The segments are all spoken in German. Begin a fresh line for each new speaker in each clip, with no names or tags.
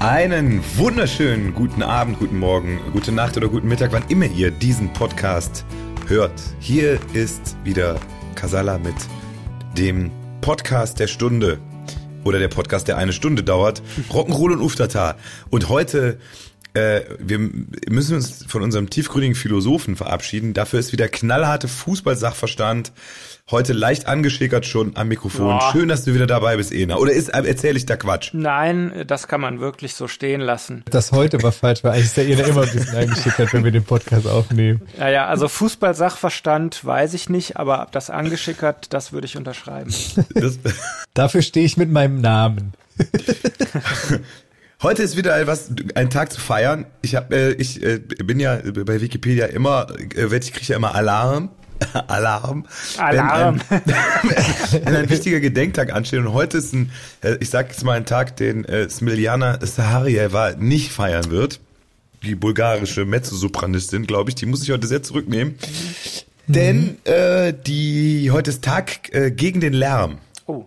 Einen wunderschönen guten Abend, guten Morgen, gute Nacht oder guten Mittag, wann immer ihr diesen Podcast hört. Hier ist wieder Kasala mit dem Podcast der Stunde oder der Podcast, der eine Stunde dauert. Rock'n'Roll und Uftata. Und heute äh, wir müssen uns von unserem tiefgründigen Philosophen verabschieden. Dafür ist wieder knallharte Fußballsachverstand. Heute leicht angeschickert schon am Mikrofon.
Boah.
Schön, dass du wieder dabei bist, Ena. Oder ist, erzähle ich da Quatsch?
Nein, das kann man wirklich so stehen lassen.
Das heute war falsch, weil eigentlich ist der Ena immer ein bisschen eingeschickert, wenn wir den Podcast aufnehmen.
Naja, also Fußball-Sachverstand weiß ich nicht, aber das angeschickert, das würde ich unterschreiben.
Das,
Dafür stehe ich mit meinem Namen.
Heute ist wieder was, ein Tag zu feiern. Ich hab, äh, ich äh, bin ja bei Wikipedia immer, äh, ich kriege ja immer Alarm. Alarm.
Alarm.
Wenn ein, wenn ein wichtiger Gedenktag ansteht. Und heute ist ein, äh, ich sag jetzt mal ein Tag, den äh, Smiljana Saharieva nicht feiern wird. Die bulgarische Mezzosopranistin, glaube ich, die muss ich heute sehr zurücknehmen. Denn äh, die heute ist Tag äh, gegen den Lärm.
Oh,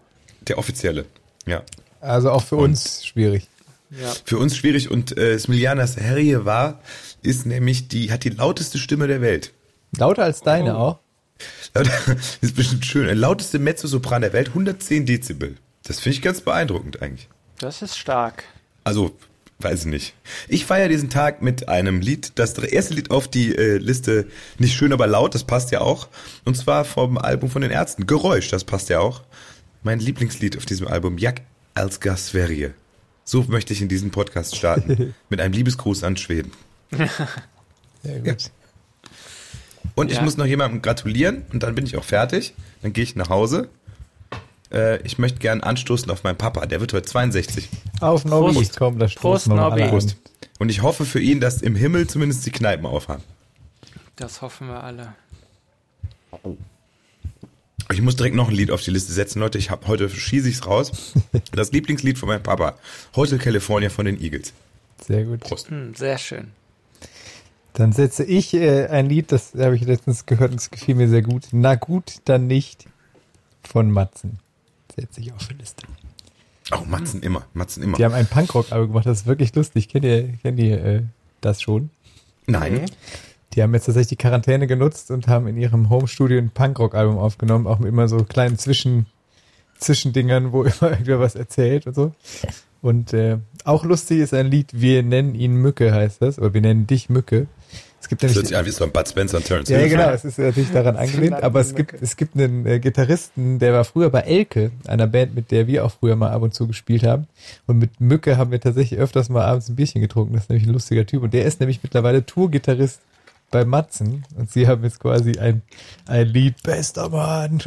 Der offizielle. Ja.
Also auch für uns schwierig.
ja.
Für uns schwierig und äh, Smiljana Saharieva ist nämlich die, hat die lauteste Stimme der Welt.
Lauter als deine
Oh.
auch.
Das ist bestimmt schön. Der lauteste Mezzosopran der Welt, 110 Dezibel. Das finde ich ganz beeindruckend eigentlich.
Das ist stark.
Also, weiß ich nicht. Ich feiere diesen Tag mit einem Lied, das erste Lied auf die äh, Liste, nicht schön, aber laut, das passt ja auch. Und zwar vom Album von den Ärzten, Geräusch, das passt ja auch. Mein Lieblingslied auf diesem Album, Jak als Gasverje. So möchte ich in diesen Podcast starten. mit einem Liebesgruß an Schweden.
Sehr gut.
Und ich
Ja.
muss noch jemandem gratulieren und dann bin ich auch fertig. Dann gehe ich nach Hause. Äh, ich möchte gern anstoßen auf meinen Papa, der wird heute 62.
Auf Nobby,
Prost.
komm, da
Prost, Nobby.
an.
Und ich hoffe für ihn, dass im Himmel zumindest die Kneipen aufhaben.
Das hoffen wir alle.
Ich muss direkt noch ein Lied auf die Liste setzen, Leute. Ich habe heute schieße ich's raus. Das Lieblingslied von meinem Papa, Hotel California von den Eagles.
Sehr gut.
Prost.
Hm, sehr schön.
Dann setze ich äh, ein Lied, das habe ich letztens gehört und es gefiel mir sehr gut. Na gut, dann nicht von Matzen. Setze ich auf die Liste.
Oh, Matzen immer, Matzen immer.
Die haben ein Punkrock-Album gemacht, das ist wirklich lustig. Kennt ihr, kennt ihr äh, das schon?
Nein.
Die haben jetzt tatsächlich die Quarantäne genutzt und haben in ihrem Homestudio ein Punkrock-Album aufgenommen, auch mit immer so kleinen Zwischen, Zwischendingern, wo immer irgendwer was erzählt und so. Und äh, auch lustig ist ein Lied, wir nennen ihn Mücke, heißt das, oder wir nennen dich Mücke. Es gibt
Das
nämlich
hört sich an wie so ein Bud Spencer und Terrence
ja,
Hill.
genau, es ist natürlich daran angelehnt, aber es gibt, es gibt einen äh, Gitarristen, der war früher bei Elke, einer Band, mit der wir auch früher mal ab und zu gespielt haben. Und mit Mücke haben wir tatsächlich öfters mal abends ein Bierchen getrunken. Das ist nämlich ein lustiger Typ. Und der ist nämlich mittlerweile Tourgitarrist bei Matzen. Und sie haben jetzt quasi ein, ein Lied, bester Mann,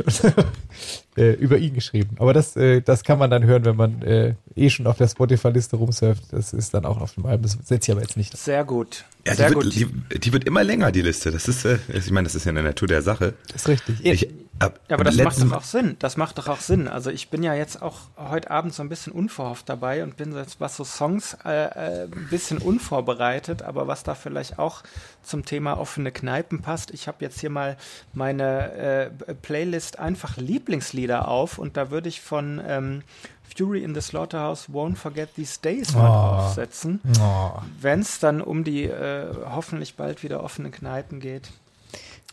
äh, über ihn geschrieben. Aber das, äh, das kann man dann hören, wenn man äh, eh schon auf der Spotify-Liste rumsurft. Das ist dann auch auf dem Album. Das setze ich aber jetzt nicht.
Sehr gut.
Ja, die
sehr
wird,
gut.
die, die wird immer länger, die Liste. Das ist, äh, ich meine, das ist ja in der Natur der Sache.
Das ist richtig.
Ich, ab,
Ja, aber das macht doch auch Sinn. Das macht doch auch Sinn. Also ich bin ja jetzt auch heute Abend so ein bisschen unverhofft dabei und bin jetzt, was so Songs äh, äh, ein bisschen unvorbereitet, aber was da vielleicht auch zum Thema offene Kneipen passt. Ich habe jetzt hier mal meine äh, Playlist einfach Lieblingslieder auf und da würde ich von ähm, Fury in the Slaughterhouse Won't Forget These Days mal
Oh.
draufsetzen,
Oh.
wenn es dann um die äh, hoffentlich bald wieder offenen Kneipen geht.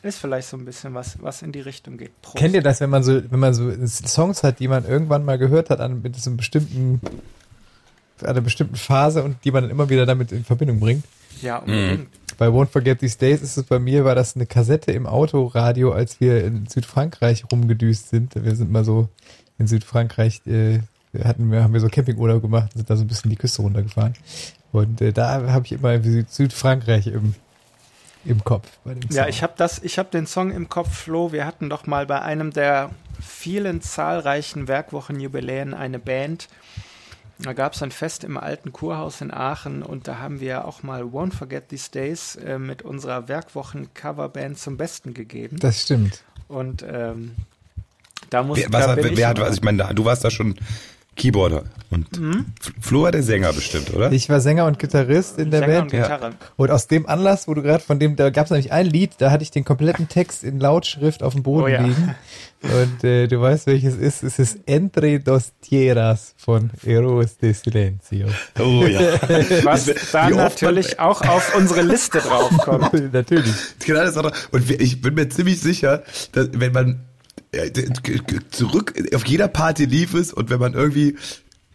Ist vielleicht so ein bisschen was, was in die Richtung geht. Prost.
Kennt ihr das, wenn man so, wenn man so Songs hat, die man irgendwann mal gehört hat, an mit so einem bestimmten, an einer bestimmten Phase und die man dann immer wieder damit in Verbindung bringt?
Ja, unbedingt.
Bei Won't Forget These Days ist es bei mir, war das eine Kassette im Autoradio, als wir in Südfrankreich rumgedüst sind. Wir sind mal so in Südfrankreich, äh, hatten wir, haben wir so Campingurlaub gemacht, sind da so ein bisschen die Küste runtergefahren. Und äh, da habe ich immer Süd Südfrankreich im, im Kopf.
Ja, ich habe das, ich habe den Song im Kopf, Flo. Wir hatten doch mal bei einem der vielen zahlreichen Werkwochenjubiläen eine Band. Da gab es ein Fest im alten Kurhaus in Aachen und da haben wir auch mal Won't Forget These Days äh, mit unserer Werkwochen-Coverband zum Besten gegeben.
Das stimmt.
Und ähm, da muss
Wer, was,
da
hat, wer,
ich
wer hat,
immer-
also ich meine, da- du warst da schon Keyboarder. Und mhm. Flo war der Sänger bestimmt, oder?
Ich war Sänger und Gitarrist in der Sänger Band. Und, Gitarre. Und aus dem Anlass, wo du gerade von dem, da gab es nämlich ein Lied, da hatte ich den kompletten Text in Lautschrift auf dem Boden oh, ja. liegen. Und äh, du weißt, welches ist. Es ist Entre dos Tierras von Heroes de Silencio.
Oh ja. Was da natürlich auch auf unsere Liste draufkommt.
natürlich.
Genau, das auch, und ich bin mir ziemlich sicher, dass wenn man zurück auf jeder Party lief es und wenn man irgendwie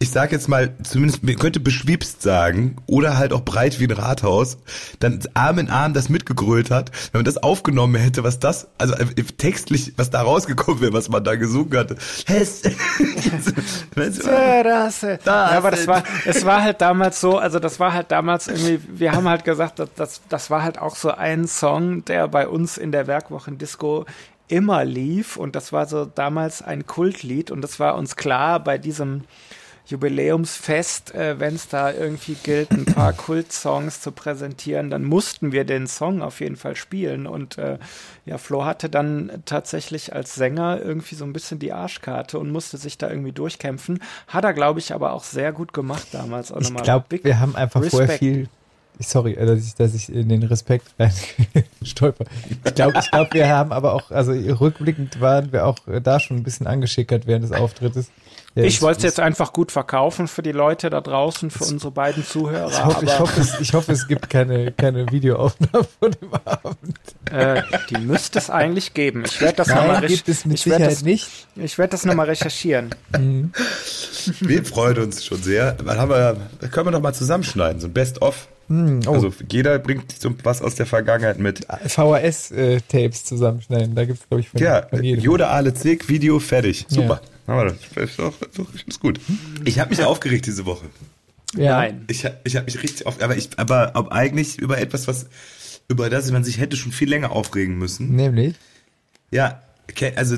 ich sag jetzt mal, zumindest man könnte beschwipst sagen oder halt auch breit wie ein Rathaus, dann Arm in Arm das mitgegrölt hat, wenn man das aufgenommen hätte, was das, also äh, textlich, was da rausgekommen wäre, was man da gesungen hatte.
Terrasse. ja, aber das war, es war halt damals so, also das war halt damals irgendwie, wir haben halt gesagt, das, das, das war halt auch so ein Song, der bei uns in der Werkwochen Disco immer lief und das war so damals ein Kultlied und das war uns klar bei diesem Jubiläumsfest, äh, wenn es da irgendwie gilt, ein paar Kultsongs zu präsentieren, dann mussten wir den Song auf jeden Fall spielen. Und äh, ja, Flo hatte dann tatsächlich als Sänger irgendwie so ein bisschen die Arschkarte und musste sich da irgendwie durchkämpfen. Hat er, glaube ich, aber auch sehr gut gemacht damals.
Auch ich glaube, wir haben einfach Respekt. vorher viel sorry, äh, dass ich, dass ich in den Respekt rein stolper. Ich glaube, ich glaube, wir haben aber auch, also rückblickend waren wir auch äh, da schon ein bisschen angeschickert während des Auftrittes.
Ja, ich wollte es jetzt einfach gut verkaufen für die Leute da draußen, für unsere beiden Zuhörer.
Ich hoffe, ich hoffe, es, ich hoffe es gibt keine, keine Videoaufnahme von dem Abend.
Äh, die müsste es eigentlich geben. Ich werde das nochmal
recherchieren.
Ich werde das nochmal recherchieren. Mhm.
Wir freuen uns schon sehr. Dann haben wir, können wir noch mal zusammenschneiden, so ein Best-of. Mm, oh. Also jeder bringt so was aus der Vergangenheit mit.
VHS-Tapes zusammenschneiden, da gibt es, glaube ich,
von, ja, von jedem. Yoda Ale Zick, Video fertig. Super. Ja. Aber das ist, auch, das ist gut. Ich habe mich aufgeregt diese Woche.
Ja. Nein.
Ich, ich habe mich richtig auf, aber ich, aber ob eigentlich über etwas, was über das man sich hätte schon viel länger aufregen müssen.
Nämlich?
Ja, okay, also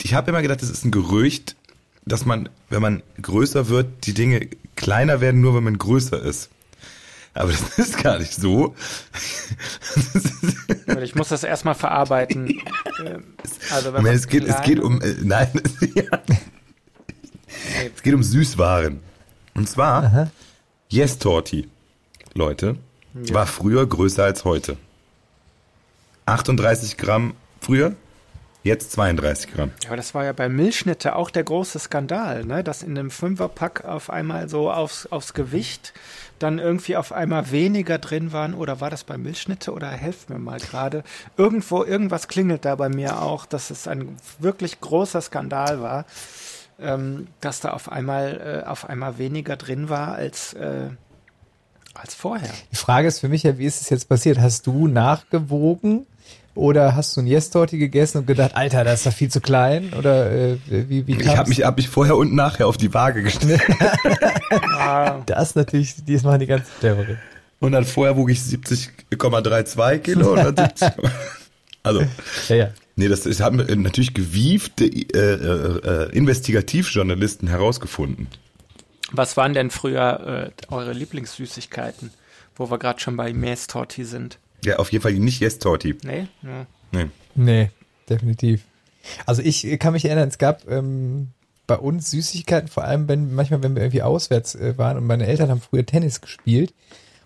ich habe immer gedacht, das ist ein Gerücht, dass man, wenn man größer wird, die Dinge kleiner werden, nur wenn man größer ist. Aber das ist gar nicht so.
ich muss das erstmal verarbeiten.
Also wenn es, geht, es geht um, äh, nein, ja. es geht um Süßwaren. Und zwar, Aha. Yes Torti, Leute, ja. war früher größer als heute. 38 Gramm früher, Jetzt 32 Gramm.
Ja, aber das war ja bei Milchschnitte auch der große Skandal, ne? dass in einem Fünferpack auf einmal so aufs, aufs Gewicht dann irgendwie auf einmal weniger drin waren. Oder war das bei Milchschnitte oder helft mir mal gerade. Irgendwo, irgendwas klingelt da bei mir auch, dass es ein wirklich großer Skandal war, ähm, dass da auf einmal, äh, auf einmal weniger drin war als, äh, als vorher.
Die Frage ist für mich ja, wie ist es jetzt passiert? Hast du nachgewogen? Oder hast du ein Yes-Torti gegessen und gedacht, Alter, das ist doch viel zu klein? Oder äh, wie, wie
Ich habe mich, hab mich vorher und nachher auf die Waage gestellt.
das natürlich, die machen die ganze Theorie.
Und dann vorher wog ich 70,32 Kilo und dann 70. Also, ja, ja. nee, das, das haben natürlich gewiefte äh, äh, äh, Investigativjournalisten herausgefunden.
Was waren denn früher äh, eure Lieblingssüßigkeiten, wo wir gerade schon bei Mästorti sind?
Ja, auf jeden Fall nicht Yes Torti.
Nee? Ja.
Nee. Nee, definitiv. Also ich kann mich erinnern, es gab ähm, bei uns Süßigkeiten, vor allem wenn manchmal, wenn wir irgendwie auswärts äh, waren und meine Eltern haben früher Tennis gespielt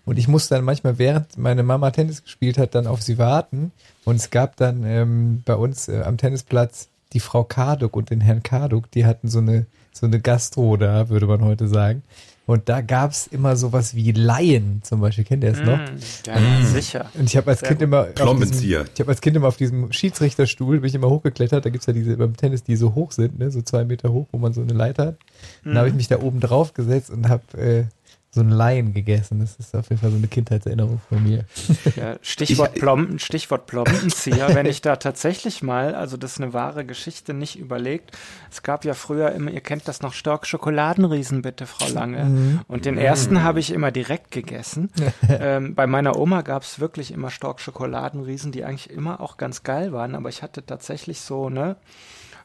und ich musste dann manchmal, während meine Mama Tennis gespielt hat, dann auf sie warten und es gab dann ähm, bei uns äh, am Tennisplatz die Frau Karduk und den Herrn Karduk, die hatten so eine so eine Gastro da, würde man heute sagen. Und da gab's immer sowas wie Laien zum Beispiel. Kennt ihr es noch? Mm,
ja, mm. sicher.
Und ich habe als Kind immer auf diesem, ich habe als Kind immer auf diesem Schiedsrichterstuhl bin ich immer hochgeklettert. Da gibt's ja diese beim Tennis, die so hoch sind, ne, so zwei Meter hoch, wo man so eine Leiter hat. Mm. Dann habe ich mich da oben drauf gesetzt und habe äh, so ein Laien gegessen. Das ist auf jeden Fall so eine Kindheitserinnerung von mir.
Ja, Stichwort, Plomben, Stichwort Plombenzieher, wenn ich da tatsächlich mal, also das ist eine wahre Geschichte, nicht überlegt. Es gab ja früher immer, ihr kennt das noch, Stork Schokoladenriesen, bitte, Frau Lange. Mhm. Und den ersten mhm. habe ich immer direkt gegessen. ähm, bei meiner Oma gab es wirklich immer Stork Schokoladenriesen, die eigentlich immer auch ganz geil waren, aber ich hatte tatsächlich so, ne,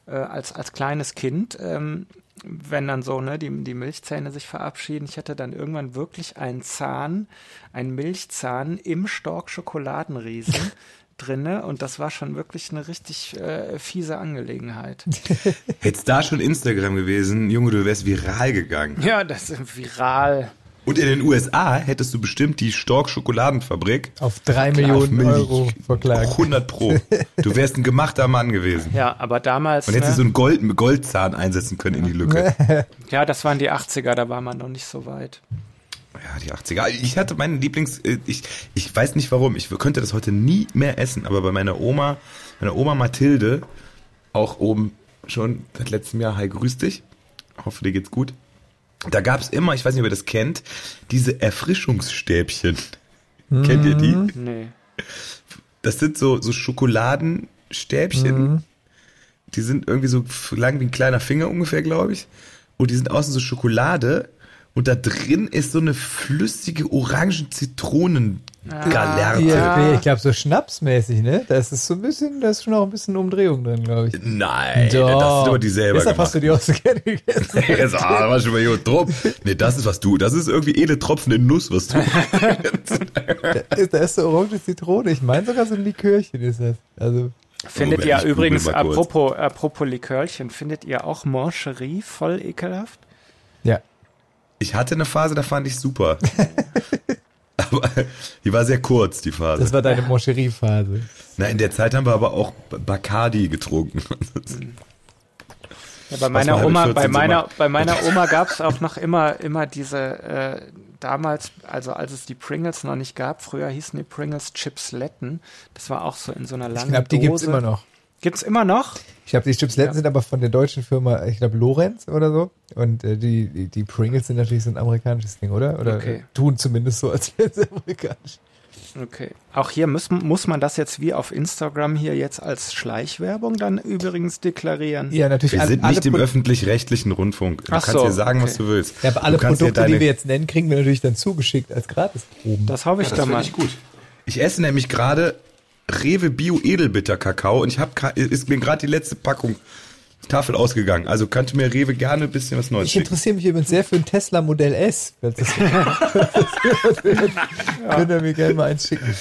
äh, als, als kleines Kind ähm, wenn dann so, ne, die, die Milchzähne sich verabschieden. Ich hatte dann irgendwann wirklich einen Zahn, einen Milchzahn im Stork Schokoladenriesen, drinne und das war schon wirklich eine richtig äh, fiese Angelegenheit.
Hättest da schon Instagram gewesen, Junge, du wärst viral gegangen.
ja, das ist viral.
Und in den USA hättest du bestimmt die Stork Schokoladenfabrik
Auf drei Millionen
Milch.
Euro verklagt.
100 pro. Du wärst ein gemachter Mann gewesen.
Ja, aber damals.
Und hättest
ne,
du so einen Gold, Goldzahn einsetzen können in die Lücke.
ja, das waren die 80er, da war man noch nicht so weit.
Ja, die 80er. Ich hatte meinen Lieblings, äh, ich, ich weiß nicht warum, ich könnte das heute nie mehr essen, aber bei meiner Oma, meiner Oma Mathilde, auch oben schon seit letztem Jahr, hi, grüß dich. Hoffe, dir geht's gut. Da gab's immer, ich weiß nicht, ob ihr das kennt, diese Erfrischungsstäbchen. Kennt ihr die?
Nee.
Das sind so, so Schokoladenstäbchen. Die sind irgendwie so lang wie ein kleiner Finger ungefähr, glaube ich. Und die sind außen so Schokolade. Und da drin ist so eine flüssige Orangen-Zitronen-Galerte.
Ja, ich glaube so schnapsmäßig, ne? Das ist so ein bisschen, da ist schon auch ein bisschen Umdrehung drin, glaube ich.
Nein, das sind aber die selber
Deshalb
gemacht.
hast du die auch so gerne gegessen.
Jetzt, ah, da war schon mal gut drum. Nee, das ist was du, das ist irgendwie edle Tropfen in Nuss, was du.
da, ist, da ist so orange Zitrone. Ich meine sogar so ein Likörchen ist das. Also,
Findet
Moment,
ihr übrigens, apropos, apropos Likörchen, findet ihr auch Mancherie voll ekelhaft?
ja.
Ich hatte eine Phase, da fand ich super. Aber die war sehr kurz, die Phase.
Das war deine Moncherie-Phase.
Na, in der Zeit haben wir aber auch Bacardi getrunken.
Ja, bei meiner Oma,
mit 14
bei meiner, bei meiner Oma gab es auch noch immer, immer diese, äh, damals, also als es die Pringles noch nicht gab, früher hießen die Pringles Chipsletten. Das war auch so in so einer
Ich
langen
glaube, die
Dose.
gibt's immer noch.
Gibt's immer noch?
Ich glaube, die Chipsletten
Ja.
sind aber von der deutschen Firma, ich glaube, Lorenz oder so. Und äh, die, die, die Pringles sind natürlich so ein amerikanisches Ding, oder? Oder
Okay.
äh, tun zumindest so, als wären sie amerikanisch.
Okay. Auch hier muss, muss man das jetzt wie auf Instagram hier jetzt als Schleichwerbung dann übrigens deklarieren.
Ja, natürlich.
Wir
alle-
sind
alle
nicht im öffentlich-rechtlichen Rundfunk. Du
Ach
kannst
so,
dir sagen,
okay.
was du willst.
Ja, aber alle Produkte, die wir jetzt nennen, kriegen wir natürlich dann zugeschickt als Gratisproben.
Das hoffe ich
Das
doch
finde
mal.
ich gut. Ich esse nämlich gerade Rewe Bio Edelbitter Kakao und ich habe ist mir gerade die letzte Packung Tafel ausgegangen. Also könnte mir Rewe gerne ein bisschen was Neues
Ich interessiere mich übrigens sehr für ein Tesla Modell S. Falls Das Könnt ihr mir gerne mal eins schicken.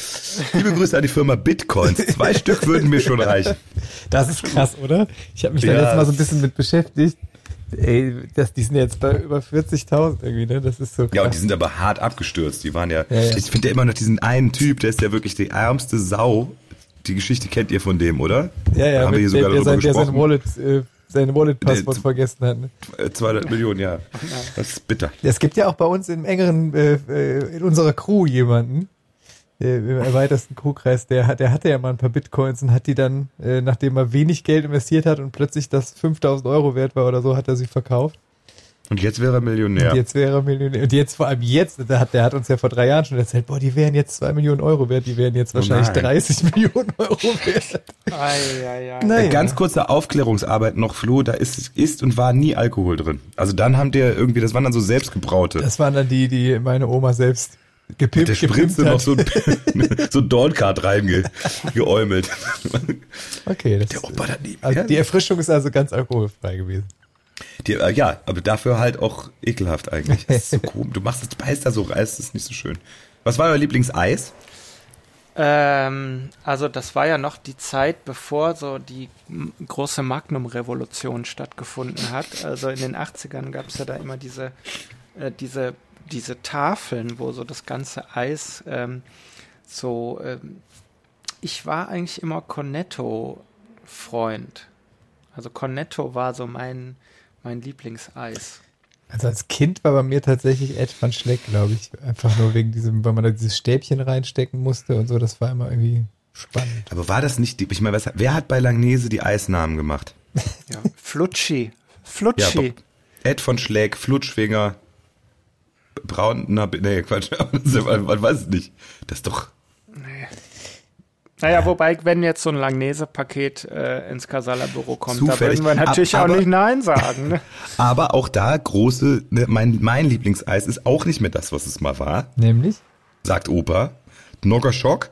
Liebe Grüße an die Firma Bitcoins. Zwei Stück würden mir schon reichen.
Das ist krass, oder? Ich habe mich da
Ja.
jetzt mal so ein bisschen mit beschäftigt. Ey, das, die sind jetzt bei über 40.000 irgendwie, ne? Das ist so krass.
Ja, und die sind aber hart abgestürzt. Die waren ja,
Ja, ja.
ich finde ja immer noch diesen einen Typ, der ist ja wirklich die ärmste Sau. Die Geschichte kennt ihr von dem, oder?
ja, ja,
Da haben wir hier sogar
der, der,
darüber
sein, der sein. Wallet, äh, sein Wallet-Passwort vergessen hat. Ne?
Äh, 200 Millionen, ja. Das ist bitter.
Es gibt ja auch bei uns im engeren, äh, äh, in unserer Crew jemanden, äh, im erweiterten Crewkreis, der, hat- der hatte ja mal ein paar Bitcoins und hat die dann, äh, nachdem er wenig Geld investiert hat und plötzlich das 5000 Euro wert war oder so, hat er sie verkauft.
Und jetzt wäre er Millionär.
Und jetzt wäre er Millionär. Und jetzt vor allem jetzt, der hat, der hat uns ja vor drei Jahren schon erzählt, boah, die wären jetzt zwei Millionen Euro wert, die wären jetzt
Oh
wahrscheinlich
nein.
30 Millionen Euro wert.
Ei, ei, ei.
Naja.
Äh, Ganz kurze Aufklärungsarbeit noch, Flo, da ist, ist und war nie Alkohol drin. Also dann haben der irgendwie, das waren dann so selbstgebraute.
Das waren dann die, die meine Oma selbst gepimpt,
der
gepimpt
Spritze noch so ein, so ein Dorncard reingeäumelt.
Okay, das,
Der Opa daneben.
also die Erfrischung ist also ganz alkoholfrei gewesen.
die, äh, ja, aber dafür halt auch ekelhaft eigentlich. Das ist so komisch. Du machst das, beißt da so rein, das ist nicht so schön. Was war euer Lieblingseis?
Ähm, also das war ja noch die Zeit, bevor so die große Magnum-Revolution stattgefunden hat. Also in den 80ern gab es ja da immer diese, äh, diese, diese Tafeln, wo so das ganze Eis ähm, so. Ähm, ich war eigentlich immer Cornetto-Freund. Also Cornetto war so mein, mein Lieblingseis.
Also als Kind war bei mir tatsächlich Ed van Schleck, glaube ich. Einfach nur wegen diesem, weil man da dieses Stäbchen reinstecken musste und so. Das war immer irgendwie spannend.
Aber war das nicht, die, ich meine, was, wer hat bei Langnese die Eisnamen gemacht?
Ja. Flutschi.
Ja,
Flutschi.
Bob- Ed von Schläg, Flutschfinger, Braun, na, nee, Quatsch, man weiß es nicht. Das ist doch,
Naja, wobei, wenn jetzt so ein Langnese-Paket äh, ins Casala-Büro kommt,
Zufällig.
da würden wir natürlich
Ab-
auch
aber-
nicht Nein sagen. Ne?
aber auch da große, ne, mein, mein Lieblingseis ist auch nicht mehr das, was es mal war,
Nämlich?
sagt Opa. Noggerschock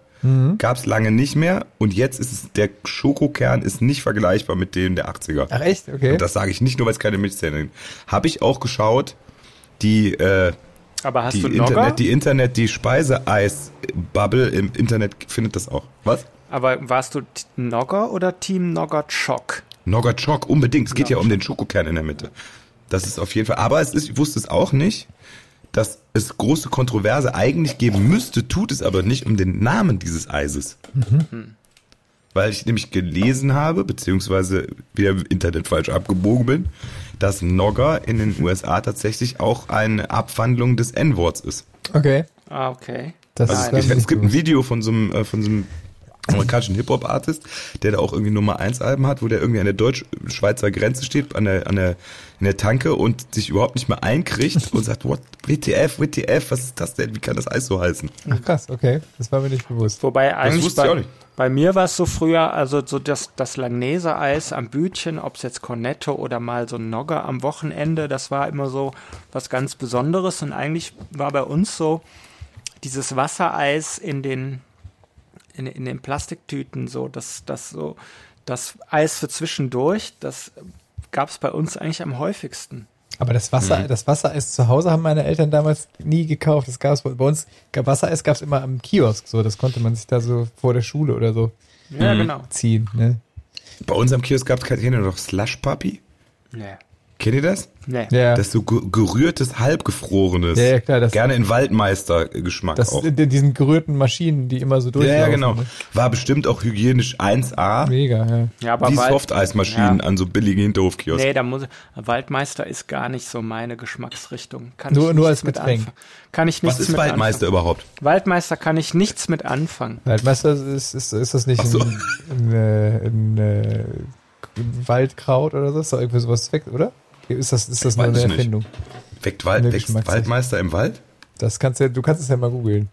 gab es lange nicht mehr und jetzt ist es, der Schokokern ist nicht vergleichbar mit dem der 80er.
Ach echt? Okay.
Und das sage ich nicht nur, weil es keine Milchzähne sind. Habe ich auch geschaut, die, äh,
Aber hast
die
du Nogger?
Internet, die Internet, die Speiseeis-Bubble im Internet findet das auch. Was?
Aber warst du Nogger oder Team Noggert-Schock?
Noggert unbedingt. Es geht ja um den Schokokern in der Mitte. Das ist auf jeden Fall. Aber es ist, ich wusste es auch nicht, dass es große Kontroverse eigentlich geben müsste, tut es aber nicht um den Namen dieses Eises. Weil ich nämlich gelesen habe, beziehungsweise wieder im Internet falsch abgebogen bin, dass Nogger in den USA tatsächlich auch eine Abwandlung des N-Worts ist.
Okay.
Ah, okay.
Das
Also
ist
gibt, es gibt ein. Video von so einem, äh, von so einem amerikanischen Hip-Hop-Artist, der da auch irgendwie Nummer 1 Alben hat, wo der irgendwie an der deutsch-schweizer Grenze steht, an der, an der, in der Tanke und sich überhaupt nicht mehr einkriegt und sagt, what, WTF, WTF, was ist das denn? Wie kann das Eis so heißen?
Ach krass, okay. Das war mir nicht bewusst.
Wobei eigentlich
wusste ich
bei,
auch nicht.
bei mir war es so früher, also so das, das Langnese-Eis am Bütchen, ob es jetzt Cornetto oder mal so ein Nogger am Wochenende, das war immer so was ganz Besonderes und eigentlich war bei uns so dieses Wassereis in den in, in den Plastiktüten so, das, das so, das Eis für zwischendurch, das gab es bei uns eigentlich am häufigsten.
Aber das Wasser,
Mhm.
das Wassereis zu Hause haben meine Eltern damals nie gekauft. Das gab's bei bei uns. gab- Wassereis gab es immer am Kiosk. So, das konnte man sich da so vor der Schule oder so
Ja, genau.
ziehen. Ne?
Bei uns am Kiosk gab es kein, kennt ihr noch Slush Puppy?
Nee.
Kennt ihr das?
Nee.
Ja,
Das ist so ge- gerührtes, halbgefrorenes.
ja, ja, klar. Das,
Gerne in Waldmeister-Geschmack
das
auch.
diesen gerührten Maschinen, die immer so
Ja,
durchlaufen.
ja, genau.
Ne?
War bestimmt auch hygienisch 1A.
Mega, ja.
Ja, aber
Wie
Wald-
Softeismaschinen
Ja.
an so billigen Hinterhofkiosken.
Nee, da muss Waldmeister ist gar nicht so meine Geschmacksrichtung. Kann
Nur-
ich
nur
nichts
als
mit
Getränk.
anfangen. Kann ich nichts
Was ist
mit
Waldmeister überhaupt?
Anfangen. Waldmeister kann ich nichts mit anfangen.
Waldmeister ist, ist, ist das nicht
Ach so.
ein, ein, äh, ein, äh, Waldkraut oder so? Ist doch irgendwie sowas weg, oder? Ist das, ist das nur eine. Erfindung?
Weckt Wald, wächst. Waldmeister im Wald?
Das kannst du, du kannst es ja mal googeln.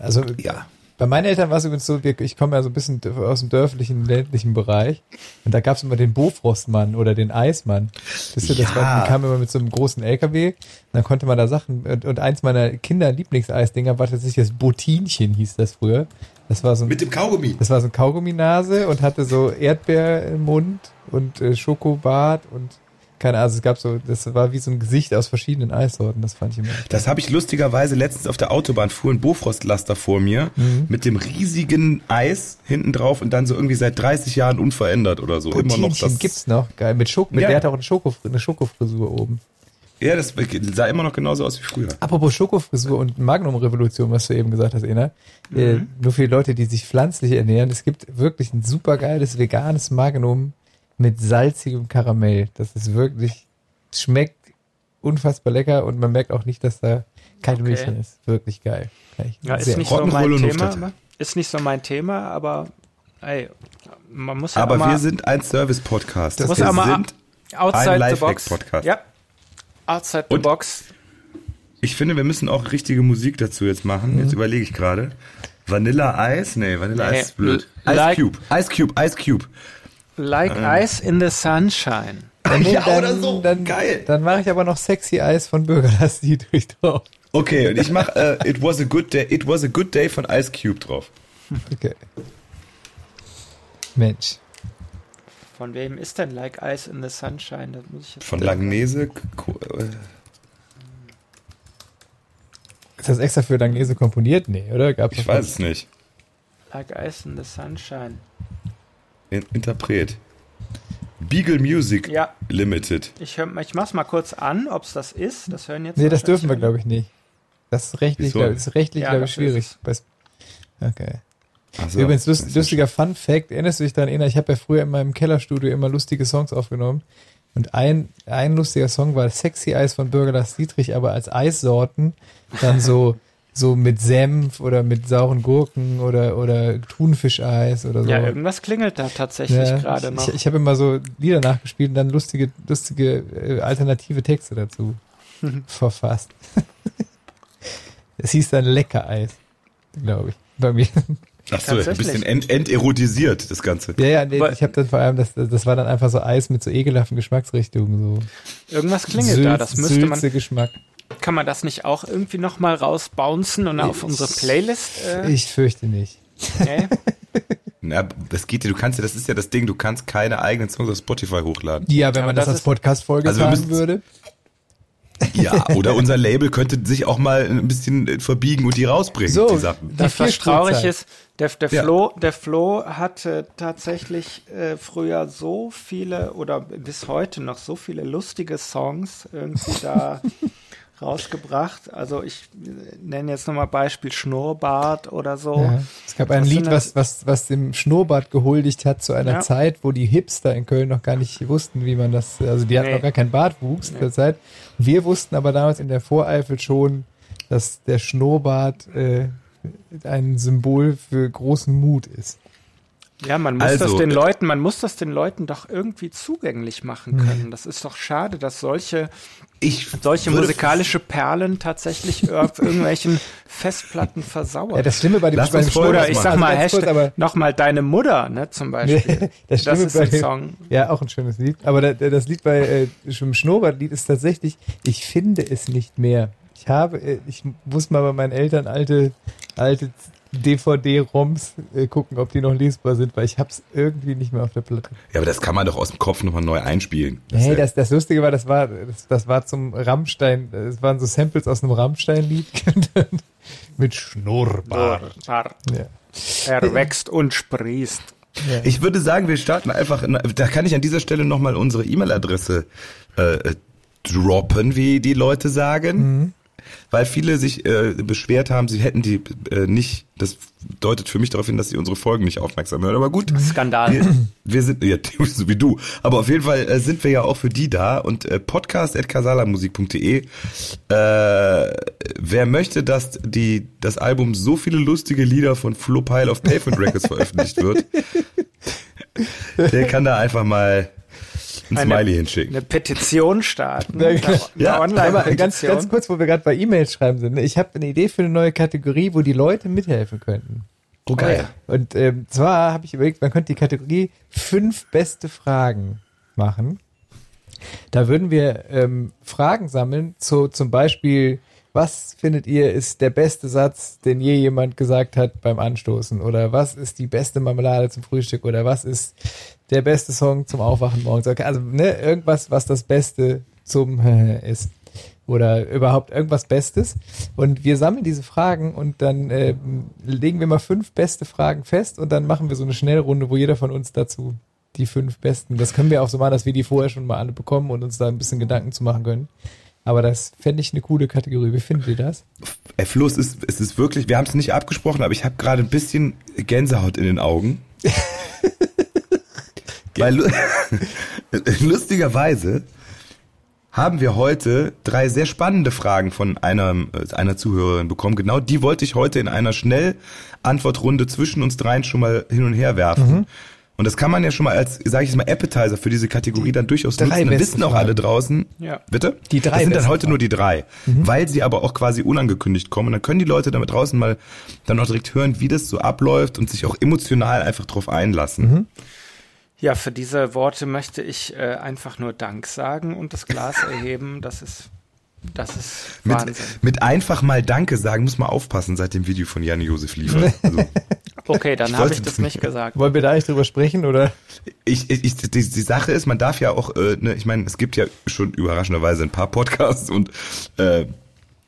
Also
Ja.
bei meinen Eltern war es übrigens so, ich komme ja so ein bisschen aus dem dörflichen, ländlichen Bereich und da gab es immer den Bofrostmann oder den Eismann. Wisst ihr, das
Ja.
war, die kam immer mit so einem großen LKW und dann konnte man da Sachen und, und eins meiner Kinder-Lieblingseisdinger war tatsächlich das Botinchen, hieß das früher. Das war so ein
Mit dem Kaugummi.
Das war so ein Kaugumminase und hatte so Erdbeer im Mund und äh, Schokobad und keine Ahnung, es gab so, das war wie so ein Gesicht aus verschiedenen Eissorten, das fand ich immer.
Das habe ich lustigerweise letztens auf der Autobahn fuhr ein Bofrostlaster vor mir
Mhm.
mit dem riesigen Eis hinten drauf und dann so irgendwie seit 30 Jahren unverändert oder so. Immer noch das.
gibt's noch, geil, mit Schoko, mit,
Ja.
der hat auch eine, Schoko, eine Schokofrisur oben.
Ja, das sah immer noch genauso aus wie früher.
Apropos Schokofrisur und Magnum-Revolution, was du eben gesagt hast, Ena. Äh,
Mhm.
nur für die Leute, die sich pflanzlich ernähren, es gibt wirklich ein supergeiles veganes Magnum mit salzigem Karamell. Das ist wirklich, schmeckt unfassbar lecker und man merkt auch nicht, dass da keine
Okay.
Milch drin ist. Wirklich geil.
Ja, ist nicht so mein Thema. Ist nicht so mein Thema, aber ey, man muss ja
Aber
mal
wir sind ein Service-Podcast.
muss
Wir
mal
sind,
outside
ein
the box.
Lifehack-Podcast.
Ja. Outside the
Und-
box.
ich finde, wir müssen auch richtige Musik dazu jetzt machen.
Mhm.
Jetzt überlege ich gerade. Vanilla Eis? Nee, Vanilla
Nee,
Eis ist blöd. Ice
like-
Cube, Ice Cube, Ice Cube.
Like Ice in the Sunshine.
Dann,
Ja,
dann,
oder so.
Dann,
Geil.
Dann mache ich aber noch Sexy Eis von Bürgerlassie durch drauf.
Okay, und ich mache äh, It Was a Good Day, It Was a Good Day von Ice Cube drauf.
Okay. Mensch.
Von wem ist denn Like Ice in the Sunshine? Das muss ich jetzt
Von Langnese. Äh,
Ist das extra für Langnese komponiert? Nee, oder? Gab's
Ich weiß es nicht.
Like Ice in the Sunshine.
In Interpret. Beagle Music
Ja,
Limited.
ich, hör, ich mach's mal kurz an, ob es das ist. Das hören jetzt.
Nee, das dürfen wir, glaube ich, nicht. Das ist rechtlich,
Wieso?
glaub, ist rechtlich,
Ja,
glaube ich, schwierig. Okay.
So.
Übrigens, lust,
Das ist ja
lustiger Fun Fact, erinnerst du dich daran, ich habe ja früher in meinem Kellerstudio immer lustige Songs aufgenommen. Und ein, ein lustiger Song war Sexy Eis von Bürgerlass Dietrich, aber als Eissorten dann so, so mit Senf oder mit sauren Gurken oder, oder Thunfischeis oder so.
Ja, irgendwas klingelt da tatsächlich
Ja,
gerade noch.
Ich, ich habe immer so Lieder nachgespielt und dann lustige, lustige äh, alternative Texte dazu verfasst. Es hieß dann Leckereis, glaube ich, bei mir.
Ach so, ein bisschen ent enterotisiert, das Ganze.
Ja, ja, nee, ich habe dann vor allem, das, das war dann einfach so Eis mit so ekelhaften Geschmacksrichtungen, so
Irgendwas klingelt da. Das müsste man.
Geschmack.
Kann man das nicht auch irgendwie nochmal rausbouncen und auf unsere Playlist? Äh,
Ich fürchte nicht.
nee?
Na, das geht ja, du kannst ja, das ist ja das Ding, du kannst keine eigenen Songs auf Spotify hochladen.
Ja, wenn man das,
das
als Podcast-Folge
Also
sagen würde.
Ja, oder unser Label könnte sich auch mal ein bisschen verbiegen und die rausbringen,
So,
die Sachen.
Die
Das, was traurig ist, der, der,
Ja.
Flo, der Flo hatte tatsächlich äh, früher so viele oder bis heute noch so viele lustige Songs irgendwie da rausgebracht. Also ich äh, nenne jetzt nochmal Beispiel Schnurrbart oder so.
Ja. Es gab ein
Das
Lied, was, was, was dem Schnurrbart gehuldigt hat zu einer
Ja.
Zeit, wo die Hipster in Köln noch gar nicht wussten, wie man das, also die hatten
Nee.
noch gar keinen Bartwuchs zu der Zeit. Wir wussten aber damals in der Voreifel schon, dass der Schnurrbart äh, ein Symbol für großen Mut ist.
Ja, man muss
Also,
das den
äh,
Leuten, man muss das den Leuten doch irgendwie zugänglich machen können. Das ist doch schade, dass solche,
Ich
solche musikalische Perlen tatsächlich auf irgendwelchen Festplatten versauern.
Ja, das Schlimme bei dem,
Lass
bei dem
Oder ich sag mal, Hashtag,
aber
nochmal deine Mutter, ne, zum Beispiel.
das,
das ist
bei
ein
dem-
Song.
Ja, auch ein schönes Lied. Aber da, da- das Lied bei äh, dem Schnurrbartlied ist tatsächlich, ich finde es nicht mehr. Ich habe, äh, ich muss mal bei meinen Eltern alte, alte DVD-ROMs äh, gucken, ob die noch lesbar sind, weil ich hab's irgendwie nicht mehr auf der Platte.
Ja, aber das kann man doch aus dem Kopf nochmal neu einspielen. Das
Hey, das, das Lustige war, das war, das, das war zum Rammstein, das waren so Samples aus einem Rammstein-Lied mit Schnurrbart.
Bart.
Ja.
Er wächst und sprießt.
Ja.
Ich würde sagen, wir starten einfach, in, da kann ich an dieser Stelle nochmal unsere E-Mail-Adresse äh, äh, droppen, wie die Leute sagen. Weil viele sich äh, beschwert haben, sie hätten die äh, nicht, das deutet für mich darauf hin, dass sie unsere Folgen nicht aufmerksam hören. Aber gut,
Skandal.
wir, wir sind, ja, so wie du. Aber auf jeden Fall äh, sind wir ja auch für die da und äh, podcast.casalamusik.de. Äh, wer möchte, dass die, das Album so viele lustige Lieder von Flo Pile of Pavement Records veröffentlicht wird, der kann da einfach mal ein
Eine-
Smiley hinschicken.
Eine Petition starten. Eine,
genau.
eine
Ja,
Aber ganz,
Online-Petition.
ganz kurz, wo wir gerade bei E-Mails schreiben sind. ne? Ich habe eine Idee für eine neue Kategorie, wo die Leute mithelfen könnten.
Oh, geil.
Und ähm, zwar habe ich überlegt, man könnte die Kategorie fünf beste Fragen machen. Da würden wir ähm, Fragen sammeln, zu, zum Beispiel, was findet ihr ist der beste Satz, den je jemand gesagt hat beim Anstoßen? Oder was ist die beste Marmelade zum Frühstück? Oder was ist der beste Song zum Aufwachen morgens? Also ne, irgendwas, was das Beste zum ist. Oder überhaupt irgendwas Bestes. Und wir sammeln diese Fragen und dann ähm, legen wir mal fünf beste Fragen fest und dann machen wir so eine Schnellrunde, wo jeder von uns dazu die fünf besten. Das können wir auch so machen, dass wir die vorher schon mal alle bekommen und uns da ein bisschen Gedanken zu machen können. Aber das fände ich eine coole Kategorie. Wie findet ihr das?
Ey, Flo, es ist, es ist wirklich, wir haben es nicht abgesprochen, aber ich habe gerade ein bisschen Gänsehaut in den Augen. Weil lu- lustigerweise haben wir heute drei sehr spannende Fragen von einer, äh, einer Zuhörerin bekommen. Genau die wollte ich heute in einer Schnellantwortrunde zwischen uns dreien schon mal hin und her werfen. Und das kann man ja schon mal als, sage ich jetzt mal, Appetizer für diese Kategorie dann durchaus
drei
nutzen. Dann wissen auch
Fragen.
alle draußen.
Ja.
Bitte?
Die drei
Das sind dann heute
Fragen.
nur die drei. Weil sie aber auch quasi unangekündigt kommen. Und dann können die Leute damit draußen mal dann auch direkt hören, wie das so abläuft und sich auch emotional einfach drauf einlassen.
Ja, für diese Worte möchte ich äh, einfach nur Dank sagen und das Glas erheben. Das ist, das ist
Mit,
Wahnsinn.
mit einfach mal Danke sagen muss man aufpassen, seit dem Video von Jan Josef liefert. Also,
Okay, dann habe ich das
das
nicht gesagt.
Wollen wir da nicht drüber sprechen oder?
ich, ich, ich, die, die Sache ist, man darf ja auch, äh, ne, ich meine, es gibt ja schon überraschenderweise ein paar Podcasts und äh,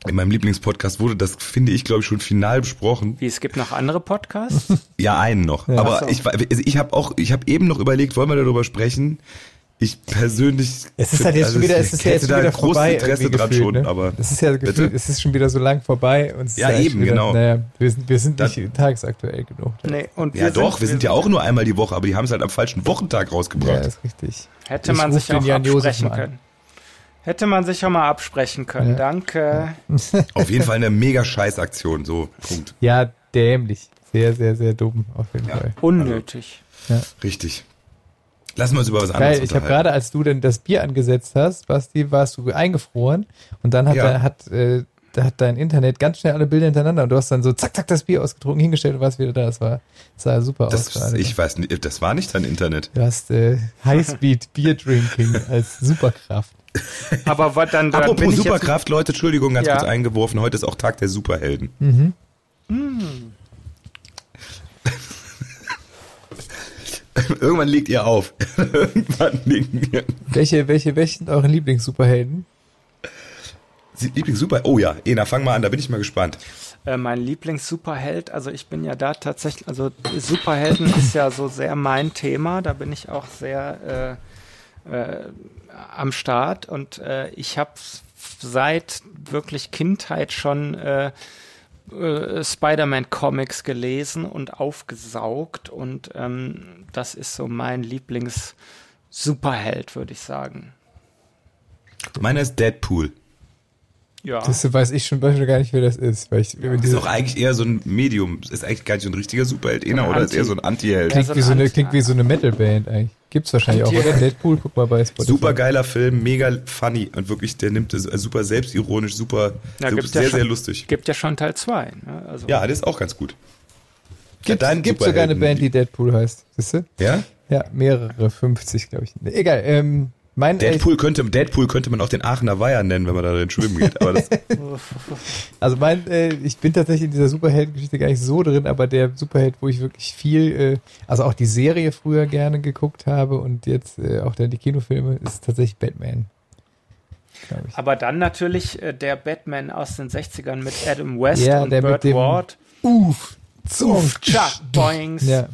in meinem Lieblingspodcast wurde das, finde ich, glaube ich, schon final besprochen.
Wie, es gibt noch andere Podcasts?
Ja, einen noch. Aber
Ach so.
ich, war- also ich habe auch, ich habe eben noch überlegt, wollen wir darüber sprechen? Ich persönlich.
Es ist halt jetzt schon wieder, es ist ja jetzt schon wieder
großes
vorbei.
Interesse dran
gefühlt,
schon,
ne?
aber.
Es ist ja gefühlt, es ist schon wieder so lang vorbei und es
Ja,
ist
eben,
wieder,
genau.
Naja, wir sind, wir sind
Das-
nicht tagesaktuell genug.
Nee, und
Ja, doch, wir sind ja auch nur einmal die Woche, aber die haben es halt am falschen Wochentag
Ja,
rausgebracht.
ist richtig.
Hätte
Ich
man sich auch
Jan Josef
absprechen können. Hätte man sich auch mal absprechen können.
Ja.
Danke.
Auf jeden Fall eine mega Scheißaktion, so, Punkt.
Ja, dämlich. Sehr, sehr, sehr dumm, auf jeden
Ja.
Fall.
Unnötig.
Richtig. Lassen wir uns über was anderes
Geil, ich habe gerade, als du denn das Bier angesetzt hast, Basti, warst du eingefroren und dann hat,
Ja.
da, hat, äh, da hat dein Internet ganz schnell alle Bilder hintereinander und du hast dann so zack, zack, das Bier ausgetrunken, hingestellt und warst wieder da. Das war, das sah super aus
das,
gerade.
ich weiß nicht, das war nicht dein Internet.
Du hast äh, Highspeed Beer Drinking als Superkraft.
Aber was dann, dann bin
Apropos Superkraft, Leute, Entschuldigung, ganz
Ja.
kurz eingeworfen. Heute ist auch Tag der Superhelden.
Mhm.
Irgendwann legt ihr auf. Irgendwann legen wir.
Welche, welche, welche sind eure Lieblings-Superhelden?
Lieblings-Super... Oh ja, Ena, fang mal an, da bin ich mal gespannt.
Äh, mein Lieblings-Superheld, also ich bin ja da tatsächlich, also Superhelden ist ja so sehr mein Thema, da bin ich auch sehr äh, äh, am Start und äh, ich habe seit wirklich Kindheit schon äh, äh, Spider-Man-Comics gelesen und aufgesaugt und ähm, das ist so mein Lieblings-Superheld, würde ich sagen.
Meiner ist Deadpool.
Ja. Das weiß ich schon gar nicht, wer das ist. Weil ich,
ja. Das ist doch eigentlich eher so ein Medium. Ist eigentlich gar nicht so ein richtiger Superheld, so oder? Ist eher so ein Anti-Held.
Klingt, wie so eine, klingt wie so eine Metal-Band eigentlich. Gibt's wahrscheinlich auch. Deadpool, guck mal bei
Spotify. Super geiler Film, mega funny und wirklich, der nimmt es super selbstironisch, super, ja, super sehr, ja schon, sehr lustig.
Gibt ja schon Teil 2. Ne?
Also. Ja, das ist auch ganz gut.
Gibt ja, gibt sogar eine Band, die Deadpool heißt. Siehst du?
Ja?
Ja, mehrere, 50, glaube ich. Egal, ähm,
mein Deadpool könnte, Deadpool könnte man auch den Aachener Weiher nennen, wenn man da drin schwimmen geht.
also mein, äh, ich bin tatsächlich in dieser Superheldengeschichte gar nicht so drin, aber der Superheld, wo ich wirklich viel, äh, also auch die Serie früher gerne geguckt habe und jetzt äh, auch dann die Kinofilme, ist tatsächlich Batman.
Aber dann natürlich äh, der Batman aus den 60ern mit Adam West ja, und Burt Ward.
Uff,
Uff, Chuck, Boings.
Ja.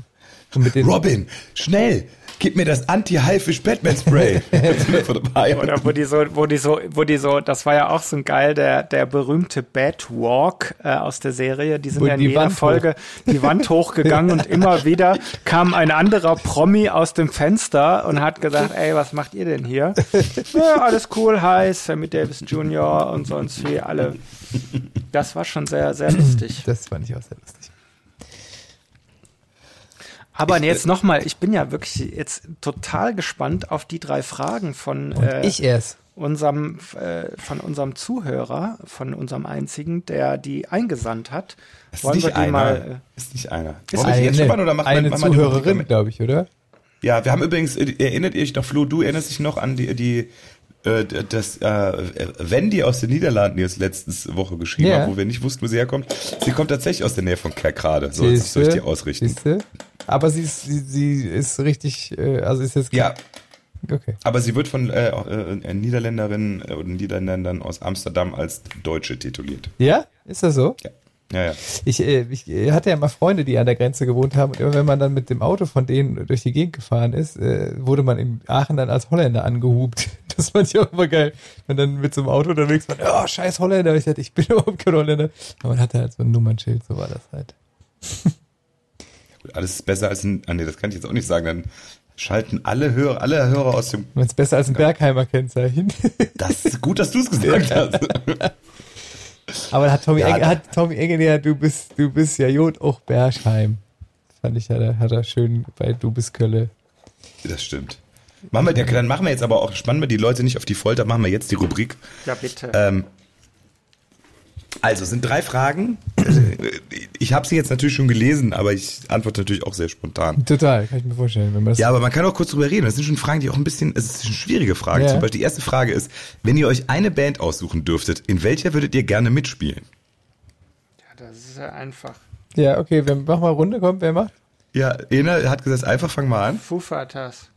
Robin, schnell! Gib mir das Anti-Haifisch-Batman-Spray.
Oder wo die so, wo die so, wo die so, das war ja auch so ein geil, der, der berühmte Batwalk äh, aus der Serie. Die sind wo ja in jeder Wand Folge hoch. die Wand hochgegangen und immer wieder kam ein anderer Promi aus dem Fenster und hat gesagt, ey, was macht ihr denn hier? ja, alles cool, hi, Sammy Davis Jr. und sonst wie alle. Das war schon sehr, sehr lustig.
Das fand ich auch sehr lustig.
Aber ich, jetzt äh, nochmal, ich bin ja wirklich jetzt total gespannt auf die drei Fragen von
äh, ich erst.
unserem äh, von unserem Zuhörer, von unserem einzigen, der die eingesandt hat.
Ist Wollen nicht wir die einer. mal? Äh, ist nicht einer.
Ist eine, jetzt schon oder macht eine man, Zuhörerin, glaube ich, oder?
Ja, wir haben übrigens, äh, erinnert ihr euch noch, Flo, du erinnerst dich noch an die, die das äh, Wendy aus den Niederlanden, die uns letzte Woche geschrieben ja. hat, wo wir nicht wussten, wo sie herkommt. Sie kommt tatsächlich aus der Nähe von Kerkrade. So soll ich die ausrichten. Siehste?
Aber sie ist, sie, sie ist richtig, äh, also ist jetzt.
Ja. Okay. Aber sie wird von äh, äh, Niederländerinnen oder Niederländern aus Amsterdam als Deutsche tituliert.
Ja? Ist das so?
Ja. Ja, ja.
Ich, äh, ich hatte ja mal Freunde, die an der Grenze gewohnt haben und immer wenn man dann mit dem Auto von denen durch die Gegend gefahren ist, äh, wurde man in Aachen dann als Holländer angehupt. Das fand ich auch immer geil. Wenn dann mit so einem Auto unterwegs war, oh, scheiß Holländer. Ich dachte, ich bin überhaupt kein Holländer. Aber man hatte halt so ein Nummernschild, so war das halt.
Alles ist besser als ein, ah nee, das kann ich jetzt auch nicht sagen, dann schalten alle Hörer, alle Hörer aus dem.
Man ist besser als ein Bergheimer Kennzeichen.
Das ist gut, dass du es gesagt hast.
Aber hat Tommy, ja, Enge, hat Tommy Enge ja, du bist, du bist ja Jod auch Bergheim. Das fand ich ja, hat er schön bei Du bist Kölle.
Das stimmt. Machen wir, dann machen wir jetzt aber auch, spannen wir die Leute nicht auf die Folter, machen wir jetzt die Rubrik.
Ja, bitte.
Ähm, also, es sind drei Fragen. Ich habe sie jetzt natürlich schon gelesen, aber ich antworte natürlich auch sehr spontan.
Total, kann ich mir vorstellen.
Wenn man das ja, aber man kann auch kurz drüber reden. Das sind schon Fragen, die auch ein bisschen, es sind schwierige Fragen. Ja. Zum Beispiel die erste Frage ist, wenn ihr euch eine Band aussuchen dürftet, in welcher würdet ihr gerne mitspielen?
Ja, das ist ja einfach.
Ja, okay, wir machen mal Runde, kommt, wer macht?
Ja, Ena hat gesagt, einfach fang mal an.
Fighters.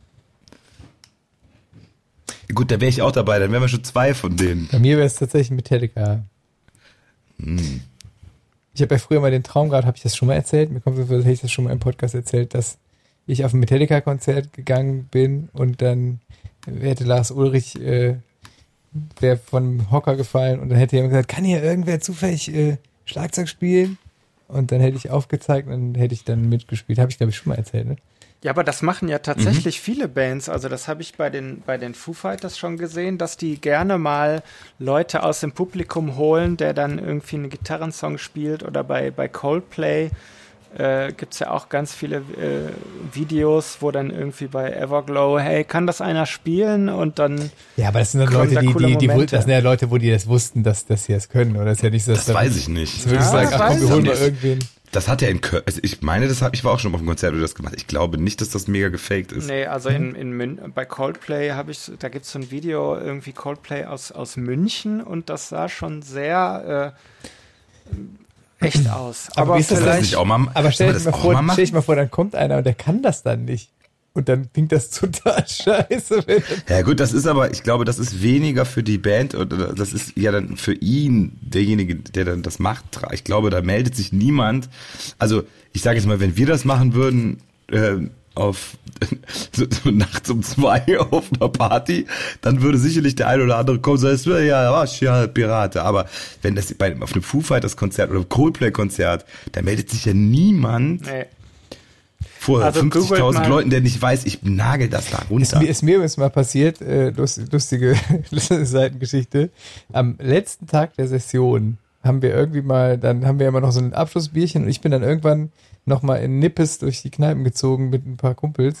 Gut, da wäre ich auch dabei, dann wären wir schon zwei von denen.
Bei mir wäre es tatsächlich Metallica. Hm. Ich habe ja früher mal den Traum gehabt, habe ich das schon mal erzählt? Mir kommt so, hätte ich das schon mal im Podcast erzählt, dass ich auf ein Metallica-Konzert gegangen bin und dann hätte Lars Ulrich äh, wäre von Hocker gefallen und dann hätte jemand gesagt, kann hier irgendwer zufällig äh, Schlagzeug spielen? Und dann hätte ich aufgezeigt und dann hätte ich dann mitgespielt. Habe ich, glaube ich, schon mal erzählt, ne?
Ja, aber das machen ja tatsächlich mhm. viele Bands. Also das habe ich bei den, bei den Foo Fighters schon gesehen, dass die gerne mal Leute aus dem Publikum holen, der dann irgendwie einen Gitarrensong spielt. Oder bei, bei Coldplay äh, gibt es ja auch ganz viele äh, Videos, wo dann irgendwie bei Everglow, hey, kann das einer spielen? Und dann.
Ja, aber das sind dann Leute, da die, die, die, das sind ja Leute, wo die das wussten, dass, dass sie das können. Oder das ist ja nicht so,
das, das weiß ich nicht.
Das würde ich ja, sagen, ach komm, wir holen mal irgendwen.
Das hat er in Köln, also ich meine, das hab, ich war auch schon auf dem Konzert, wo das gemacht Ich glaube nicht, dass das mega gefaked ist.
Nee, also in, in Mün bei Coldplay habe ich, da gibt es so ein Video, irgendwie Coldplay aus, aus München und das sah schon sehr äh, echt aus.
Aber, aber wie ist das nicht auch mal, aber stell dir mal vor, stell dich mal vor, dann kommt einer und der kann das dann nicht. Und dann klingt das total scheiße.
Ja gut, das ist aber, ich glaube, das ist weniger für die Band oder das ist ja dann für ihn derjenige, der dann das macht. Ich glaube, da meldet sich niemand. Also ich sage jetzt mal, wenn wir das machen würden, äh, auf so, so nachts um zwei auf einer Party, dann würde sicherlich der eine oder andere kommen und sagen, ja, was, ja, Pirate. Aber wenn das bei, auf einem Foo Fighters Konzert oder Coldplay Konzert, da meldet sich ja niemand nee. Vor also 50.000 Leuten, der nicht weiß, ich nagel das da runter.
Ist, ist mir übrigens mal passiert, äh, lustige Seitengeschichte. Am letzten Tag der Session haben wir irgendwie mal, dann haben wir immer noch so ein Abschlussbierchen und ich bin dann irgendwann nochmal in Nippes durch die Kneipen gezogen mit ein paar Kumpels.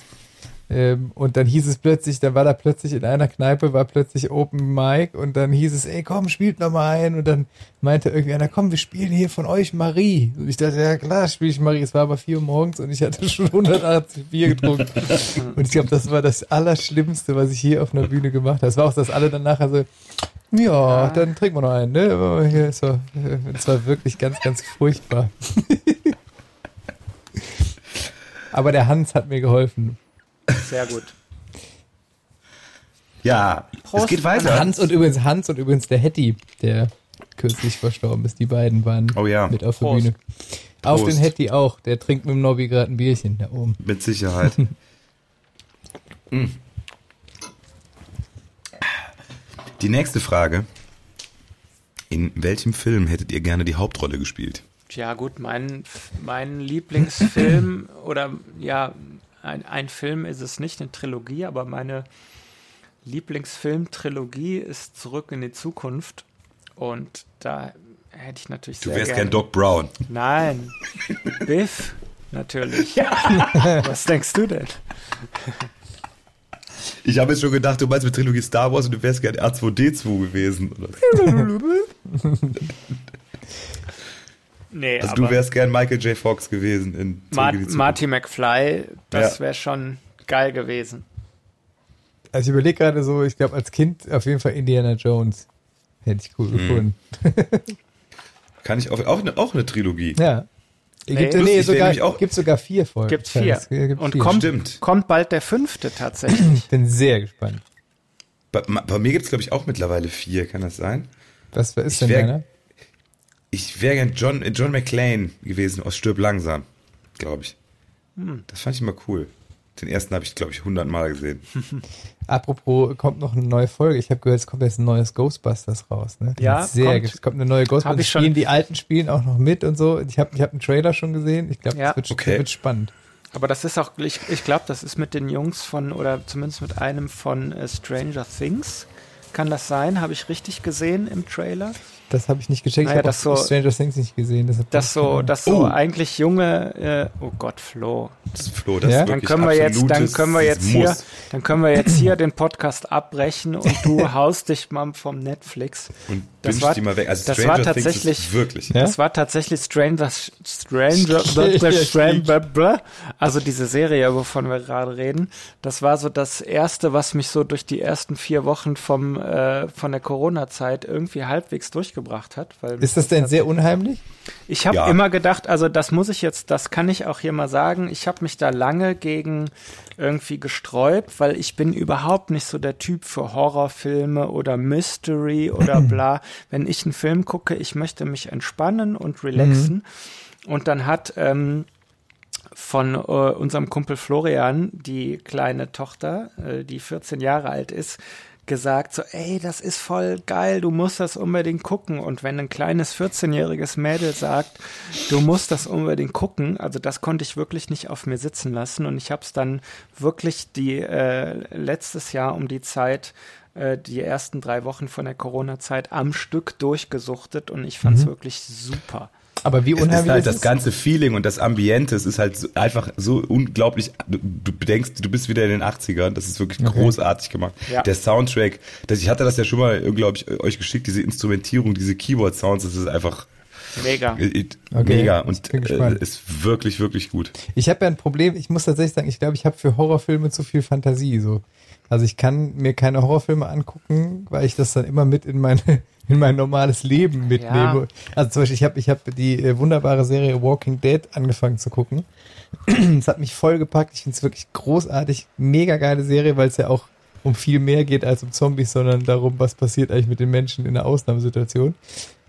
Ähm, und dann hieß es plötzlich, dann war da plötzlich in einer Kneipe, war plötzlich Open Mic und dann hieß es, ey komm, spielt noch mal ein. Und dann meinte irgendwie einer, komm, wir spielen hier von euch Marie. Und ich dachte, ja klar, spiele ich Marie. Es war aber vier Uhr morgens und ich hatte schon 180 Bier getrunken. und ich glaube, das war das Allerschlimmste, was ich hier auf einer Bühne gemacht habe. Das war auch, dass alle dann nachher so, ja, dann trinken wir noch einen, ne? Aber hier so, es war wirklich ganz, ganz furchtbar. Aber der Hans hat mir geholfen.
Sehr gut.
Ja, Prost. es geht weiter.
Hans und übrigens Hans und übrigens der Hetty, der kürzlich verstorben ist. Die beiden waren
oh ja.
mit auf der Bühne. Auf den Hetty auch. Der trinkt mit dem Nobby gerade ein Bierchen da oben.
Mit Sicherheit. mm. Die nächste Frage. In welchem Film hättet ihr gerne die Hauptrolle gespielt?
Ja, gut, mein, mein Lieblingsfilm oder ja, ein, ein Film ist es nicht, eine Trilogie, aber meine Lieblingsfilm-Trilogie ist Zurück in die Zukunft. Und da hätte ich natürlich
Du wärst kein Doc Brown.
Nein, Biff, natürlich. Ja. Was denkst du denn?
Ich habe jetzt schon gedacht, du meinst mit Trilogie Star Wars und du wärst gern R2D2 gewesen. Nee, also du wärst gern Michael J. Fox gewesen in
Ma Marty McFly, das ja. wäre schon geil gewesen.
Also ich überlege gerade so, ich glaube als Kind auf jeden Fall Indiana Jones. Hätte ich cool mhm. gefunden.
Kann ich auch, auch, eine, auch eine Trilogie.
Ja. Nee, gibt, nee, sogar, auch, gibt sogar vier Folgen.
Gibt vier. Es gibt Und vier. Kommt, Stimmt. kommt bald der fünfte tatsächlich.
Ich bin sehr gespannt.
Bei, bei mir gibt es, glaube ich, auch mittlerweile vier. Kann das sein?
Was ist ich denn wär, deiner?
Ich wäre gern John, John McClane gewesen aus Stirb langsam, glaube ich. Hm. Das fand ich immer cool. Den ersten habe ich, glaube ich, hundertmal gesehen.
Apropos, kommt noch eine neue Folge. Ich habe gehört, es kommt jetzt ein neues Ghostbusters raus. Ne?
Ja,
sehr. Kommt, es kommt eine neue Ghostbusters. Spielen, die alten spielen auch noch mit und so. Ich habe ich hab einen Trailer schon gesehen. Ich glaube, ja. das wird, okay. wird spannend.
Aber das ist auch, ich, ich glaube, das ist mit den Jungs von, oder zumindest mit einem von uh, Stranger Things. Kann das sein? Habe ich richtig gesehen im Trailer?
Das habe ich nicht gecheckt.
Naja,
ich habe
so,
Stranger Things nicht gesehen.
Das so, das so oh. eigentlich junge, äh, oh Gott, Flo.
Das ist Flo, das
ja?
ist
dann können wir jetzt, dann können wir jetzt hier, dann können wir jetzt hier den Podcast abbrechen und du haust dich mal vom Netflix.
Und das war, die mal weg. Also das Stranger war tatsächlich,
wirklich. Ja? Das war tatsächlich Stranger, Stranger, Stranger, also diese Serie, wovon wir gerade reden. Das war so das erste, was mich so durch die ersten vier Wochen vom, äh, von der Corona-Zeit irgendwie halbwegs durchgebracht gebracht hat.
ist das denn sehr unheimlich?
Ich habe ja. immer gedacht, also das muss ich jetzt, das kann ich auch hier mal sagen, ich habe mich da lange gegen irgendwie gesträubt, weil ich bin überhaupt nicht so der Typ für Horrorfilme oder Mystery oder bla. Wenn ich einen Film gucke, ich möchte mich entspannen und relaxen. Mhm. Und dann hat ähm, von äh, unserem Kumpel Florian, die kleine Tochter, äh, die 14 Jahre alt ist, gesagt, so, ey, das ist voll geil, du musst das unbedingt gucken. Und wenn ein kleines 14-jähriges Mädel sagt, du musst das unbedingt gucken, also das konnte ich wirklich nicht auf mir sitzen lassen. Und ich habe es dann wirklich die äh, letztes Jahr um die Zeit äh, die ersten drei Wochen von der Corona-Zeit am Stück durchgesuchtet und ich fand es mhm. wirklich super.
Aber wie unheimlich
es ist halt das ganze Feeling und das Ambiente, es ist halt so, einfach so unglaublich, du, du denkst, du bist wieder in den 80ern, das ist wirklich okay. großartig gemacht. Ja. Der Soundtrack, das, ich hatte das ja schon mal, glaube ich, euch geschickt, diese Instrumentierung, diese Keyboard-Sounds, das ist einfach
Mega.
Okay, Mega und äh, ist wirklich, wirklich gut.
Ich habe ja ein Problem, ich muss tatsächlich sagen, ich glaube, ich habe für Horrorfilme zu viel Fantasie. So. Also ich kann mir keine Horrorfilme angucken, weil ich das dann immer mit in meine in mein normales Leben mitnehme. Ja. Also zum Beispiel, ich habe ich hab die äh, wunderbare Serie Walking Dead angefangen zu gucken. Es hat mich voll gepackt. Ich finde es wirklich großartig. Mega geile Serie, weil es ja auch um viel mehr geht als um Zombies, sondern darum, was passiert eigentlich mit den Menschen in einer Ausnahmesituation.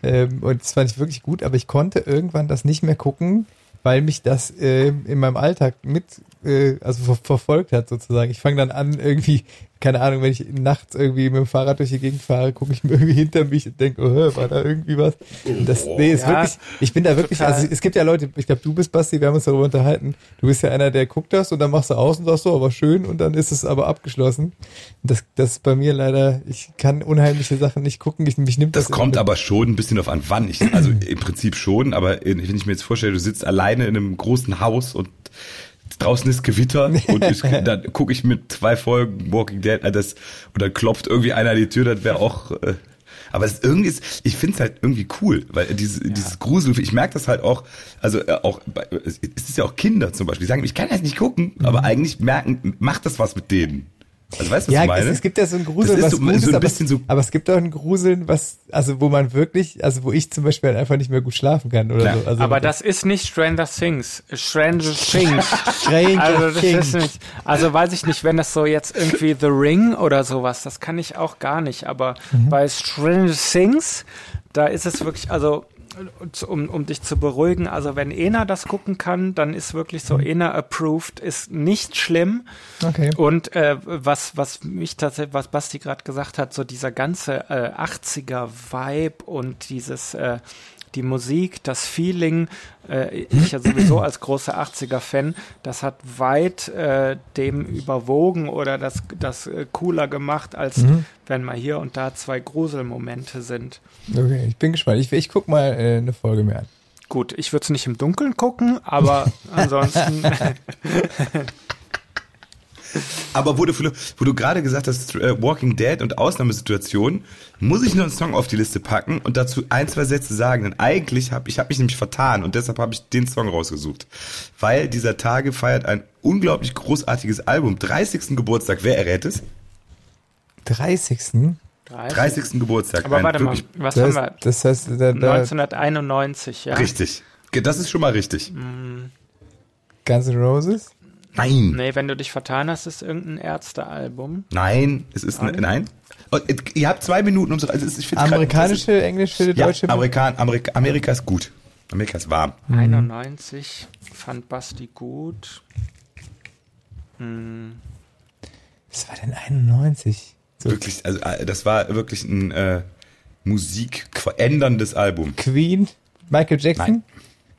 Ähm, und das fand ich wirklich gut, aber ich konnte irgendwann das nicht mehr gucken, weil mich das äh, in meinem Alltag mit, äh, also ver verfolgt hat sozusagen. Ich fange dann an, irgendwie keine Ahnung, wenn ich nachts irgendwie mit dem Fahrrad durch die Gegend fahre, gucke ich mir irgendwie hinter mich und denke, oh, war da irgendwie was? Das, nee, ist ja, wirklich, ich bin da wirklich, total. also es gibt ja Leute, ich glaube, du bist Basti, wir haben uns darüber unterhalten. Du bist ja einer, der guckt das und dann machst du aus und sagst so, aber schön und dann ist es aber abgeschlossen. Das, das ist bei mir leider, ich kann unheimliche Sachen nicht gucken, ich, mich nimmt
das. Das kommt aber schon ein bisschen auf an, wann ich, also im Prinzip schon, aber wenn ich mir jetzt vorstelle, du sitzt alleine in einem großen Haus und draußen ist Gewitter und ich, dann gucke ich mit zwei Folgen Walking Dead, äh, das, und dann klopft irgendwie einer an die Tür, das wäre auch, äh, aber es irgendwie ist, ich finde es halt irgendwie cool, weil diese, ja. dieses Grusel, ich merke das halt auch, also äh, auch, es ist ja auch Kinder zum Beispiel, die sagen, ich kann das nicht gucken, mhm. aber eigentlich merken, macht das was mit denen. Also weißt du, was
ja,
ich meine?
Es, es gibt ja so ein Gruseln, was so, gut so ist, aber, so aber, es gibt auch ein Gruseln, was, also wo man wirklich, also wo ich zum Beispiel halt einfach nicht mehr gut schlafen kann oder so.
Also aber das ist nicht Stranger Things. Stranger Things. Stranger also, das Things. Ist nicht, also weiß ich nicht, wenn das so jetzt irgendwie The Ring oder sowas, das kann ich auch gar nicht. Aber mhm. bei Stranger Things, da ist es wirklich, also um, um dich zu beruhigen, also wenn Ena das gucken kann, dann ist wirklich so, Ena approved, ist nicht schlimm. Okay. Und äh, was, was mich tatsächlich, was Basti gerade gesagt hat, so dieser ganze äh, 80er-Vibe und dieses äh, die Musik, das Feeling, äh, ich ja sowieso als großer 80er-Fan, das hat weit äh, dem überwogen oder das, das äh, cooler gemacht, als mhm. wenn mal hier und da zwei Gruselmomente sind.
Okay, ich bin gespannt. Ich, ich guck mal äh, eine Folge mehr an.
Gut, ich würde es nicht im Dunkeln gucken, aber ansonsten.
Aber wo du, wo du gerade gesagt hast, äh, Walking Dead und Ausnahmesituationen, muss ich noch einen Song auf die Liste packen und dazu ein, zwei Sätze sagen. Denn eigentlich habe ich hab mich nämlich vertan und deshalb habe ich den Song rausgesucht. Weil dieser Tage feiert ein unglaublich großartiges Album. 30. Geburtstag. Wer errät es?
30.
30. Geburtstag.
Aber warte mal, was das, haben wir?
Das heißt,
da, da 1991, ja.
Richtig. Das ist schon mal richtig. Mm.
Guns N' Roses?
Nein.
Nee, wenn du dich vertan hast, ist irgendein Ärztealbum.
Nein, es ist nein. nein. Und ihr habt zwei Minuten, um zu. Also
ich Amerikanische, grad, englische, deutsche.
Ja, Amerikan, Amerika, Amerika ist gut. Amerika ist warm.
91 mhm. fand Basti gut. Hm.
Was war denn 91?
So. Wirklich, also äh, das war wirklich ein äh, musikveränderndes Album.
Queen, Michael Jackson?
Nein.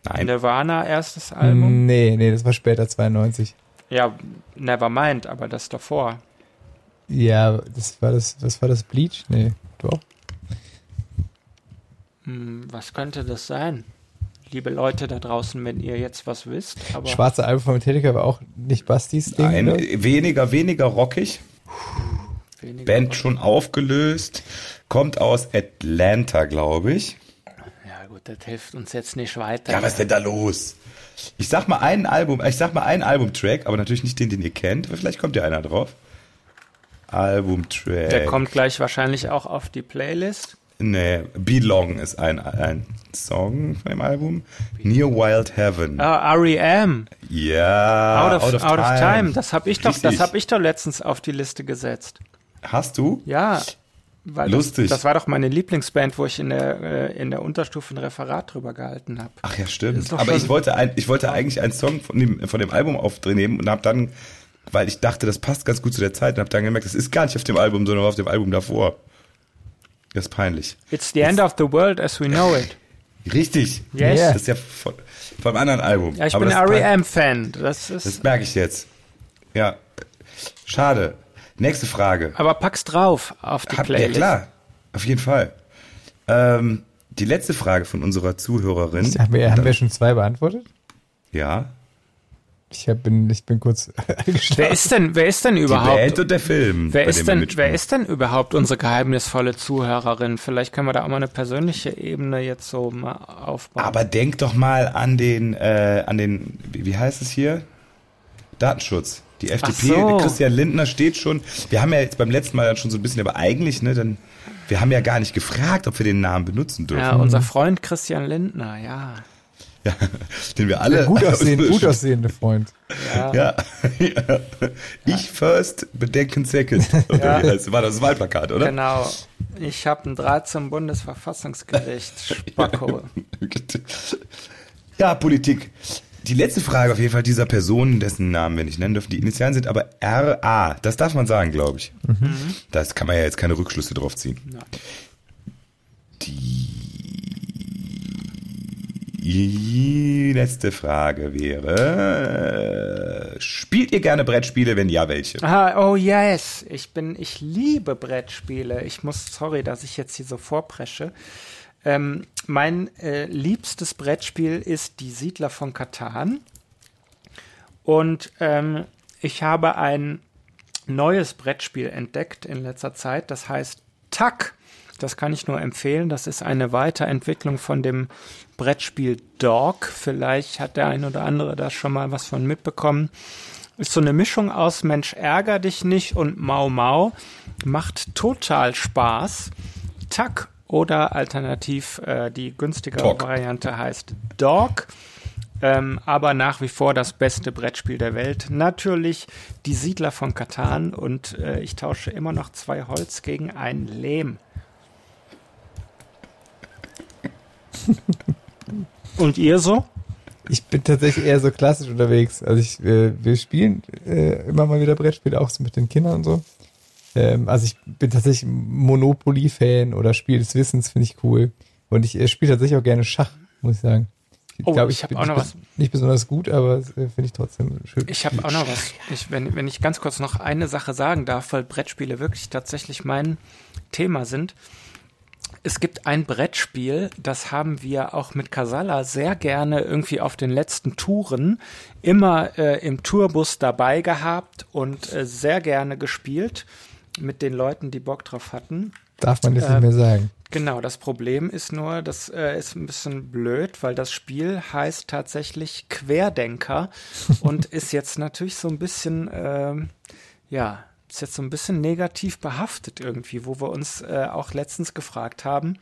Nein. Nirvana erstes Album?
Nee, nee, das war später 92.
Ja, Nevermind, aber das davor.
Ja, das war das, was war das Bleach? Nee, doch.
Hm, was könnte das sein? Liebe Leute da draußen, wenn ihr jetzt was wisst. Aber
Schwarze Album von Metallica war auch nicht Bastis Ding.
Nein, oder? weniger, weniger rockig. Weniger Band rockig. schon aufgelöst. Kommt aus Atlanta, glaube ich.
Ja gut, das hilft uns jetzt nicht weiter.
Ja, was ist denn da los? Ich sag mal ein Album, ich sag mal einen Albumtrack, aber natürlich nicht den, den ihr kennt. Vielleicht kommt ja einer drauf. Albumtrack.
Der kommt gleich wahrscheinlich auch auf die Playlist.
Nee, Belong ist ein, ein Song von dem Album. Near Wild Heaven.
Ah, R.E.M.
Ja.
Out of, out of, out time. of time. Das habe ich doch, das habe ich doch letztens auf die Liste gesetzt.
Hast du?
Ja.
Lustig.
Das, das, war doch meine Lieblingsband, wo ich in der, äh, in der Unterstufe ein Referat drüber gehalten habe.
Ach ja, stimmt. Aber ich wollte, ein, ich wollte eigentlich einen Song von dem, von dem Album aufnehmen und habe dann, weil ich dachte, das passt ganz gut zu der Zeit, und habe dann gemerkt, das ist gar nicht auf dem Album, sondern auf dem Album davor. Das ist peinlich.
It's the end of the world as we know it.
Richtig.
Yes.
Das ist ja von, vom anderen Album.
Ja, ich Aber bin R.E.M.-Fan. Das, ist
das merke ich jetzt. Ja. Schade. Nächste Frage.
Aber pack's drauf auf die Hab, Playlist.
Ja, klar. Auf jeden Fall. Ähm, die letzte Frage von unserer Zuhörerin.
Haben wir, haben wir schon zwei beantwortet?
Ja.
Ich hab, bin, ich bin kurz
Wer ist denn, wer ist denn überhaupt? Die
Band und der Film.
Wer ist denn, wer ist denn überhaupt unsere geheimnisvolle Zuhörerin? Vielleicht können wir da auch mal eine persönliche Ebene jetzt so mal aufbauen.
Aber denk doch mal an den, äh, an den, wie heißt es hier? Datenschutz. Die FDP, so. Christian Lindner steht schon. Wir haben ja jetzt beim letzten Mal dann schon so ein bisschen, aber eigentlich, ne, dann, wir haben ja gar nicht gefragt, ob wir den Namen benutzen dürfen.
Ja, unser Freund Christian Lindner, ja.
Ja, den wir alle.
Gut, aussehen, gut aussehende Freund.
Ja. ja. ja. Ich first, Bedenken second. Oder ja. Das war das Wahlplakat, oder?
Genau. Ich habe einen Draht zum Bundesverfassungsgericht. Spacko.
ja, Politik. Die letzte Frage auf jeden Fall dieser Person, dessen Namen wir nicht nennen dürfen, die Initialen sind aber RA. Das darf man sagen, glaube ich. Mhm. Das kann man ja jetzt keine Rückschlüsse drauf ziehen. Nein. Die letzte Frage wäre: Spielt ihr gerne Brettspiele? Wenn ja, welche?
Ah, oh yes, ich bin, ich liebe Brettspiele. Ich muss, sorry, dass ich jetzt hier so vorpresche. Ähm, mein äh, liebstes Brettspiel ist Die Siedler von Katan. Und ähm, ich habe ein neues Brettspiel entdeckt in letzter Zeit. Das heißt Tuck. Das kann ich nur empfehlen. Das ist eine Weiterentwicklung von dem Brettspiel Dog. Vielleicht hat der ein oder andere da schon mal was von mitbekommen. Ist so eine Mischung aus Mensch ärger dich nicht und Mau Mau. Macht total Spaß. Tuck oder alternativ äh, die günstigere Talk. Variante heißt Dog. Ähm, aber nach wie vor das beste Brettspiel der Welt. Natürlich die Siedler von Katan und äh, ich tausche immer noch zwei Holz gegen ein Lehm. und ihr so?
Ich bin tatsächlich eher so klassisch unterwegs. Also ich, äh, wir spielen äh, immer mal wieder Brettspiele, auch so mit den Kindern und so. Ähm, also ich bin tatsächlich Monopoly-Fan oder Spiel des Wissens finde ich cool. Und ich äh, spiele tatsächlich auch gerne Schach, muss ich sagen.
Ich oh, glaube, ich, ich habe auch noch was.
Nicht besonders gut, aber äh, finde ich trotzdem schön.
Ich habe auch noch was. Ich, wenn, wenn ich ganz kurz noch eine Sache sagen darf, weil Brettspiele wirklich tatsächlich mein Thema sind. Es gibt ein Brettspiel, das haben wir auch mit Casala sehr gerne irgendwie auf den letzten Touren immer äh, im Tourbus dabei gehabt und äh, sehr gerne gespielt mit den Leuten, die Bock drauf hatten.
Darf man das äh, nicht mehr sagen.
Genau, das Problem ist nur, das äh, ist ein bisschen blöd, weil das Spiel heißt tatsächlich Querdenker und ist jetzt natürlich so ein bisschen, äh, ja, ist jetzt so ein bisschen negativ behaftet irgendwie, wo wir uns äh, auch letztens gefragt haben,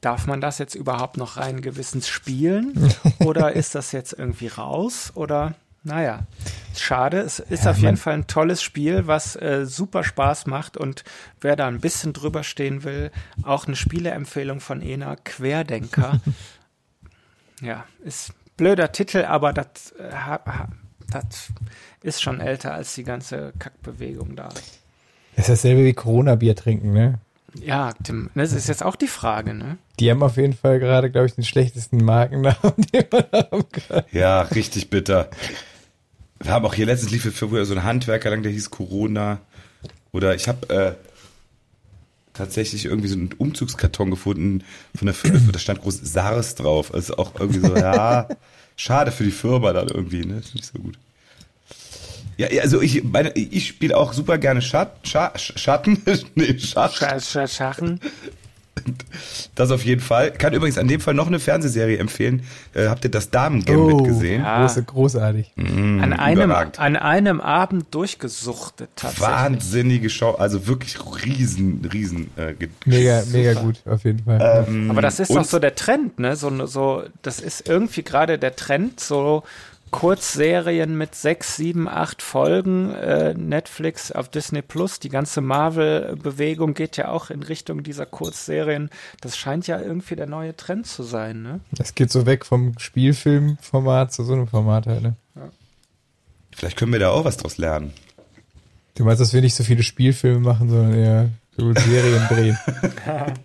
darf man das jetzt überhaupt noch rein gewissens spielen oder ist das jetzt irgendwie raus oder naja, schade. Es ist ja, auf jeden Fall ein tolles Spiel, was äh, super Spaß macht. Und wer da ein bisschen drüber stehen will, auch eine Spieleempfehlung von Ena, Querdenker. ja, ist blöder Titel, aber das äh, ist schon älter als die ganze Kackbewegung da.
Das ist dasselbe wie Corona-Bier trinken, ne?
Ja, Tim, das ist jetzt auch die Frage, ne?
Die haben auf jeden Fall gerade, glaube ich, den schlechtesten Markennamen, den man haben
kann. Ja, richtig bitter. Wir haben auch hier letztens lief für so ein Handwerker lang, der hieß Corona. Oder ich habe äh, tatsächlich irgendwie so einen Umzugskarton gefunden von der Firma, da stand groß SARS drauf. Also auch irgendwie so, ja, schade für die Firma dann irgendwie, ne? Ist nicht so gut. Ja, also ich ich spiele auch super gerne Schat, Schat, Schatten, nee, Schach. Schachen. Das auf jeden Fall. Kann übrigens an dem Fall noch eine Fernsehserie empfehlen. Äh, habt ihr das Damen-Gambit oh, gesehen?
Ja. Große, großartig.
Mm, an, einem, an einem Abend durchgesuchtet
tatsächlich. Wahnsinnige Show, also wirklich riesen, riesen. Äh,
mega, mega gut, auf jeden Fall.
Ähm, Aber das ist doch so der Trend, ne? So, so, das ist irgendwie gerade der Trend, so Kurzserien mit sechs, sieben, acht Folgen. Äh, Netflix auf Disney Plus, die ganze Marvel-Bewegung geht ja auch in Richtung dieser Kurzserien. Das scheint ja irgendwie der neue Trend zu sein, ne?
Es geht so weg vom Spielfilmformat zu so einem Format halt, ne? Ja.
Vielleicht können wir da auch was draus lernen.
Du meinst, dass wir nicht so viele Spielfilme machen, sondern eher so Serien drehen?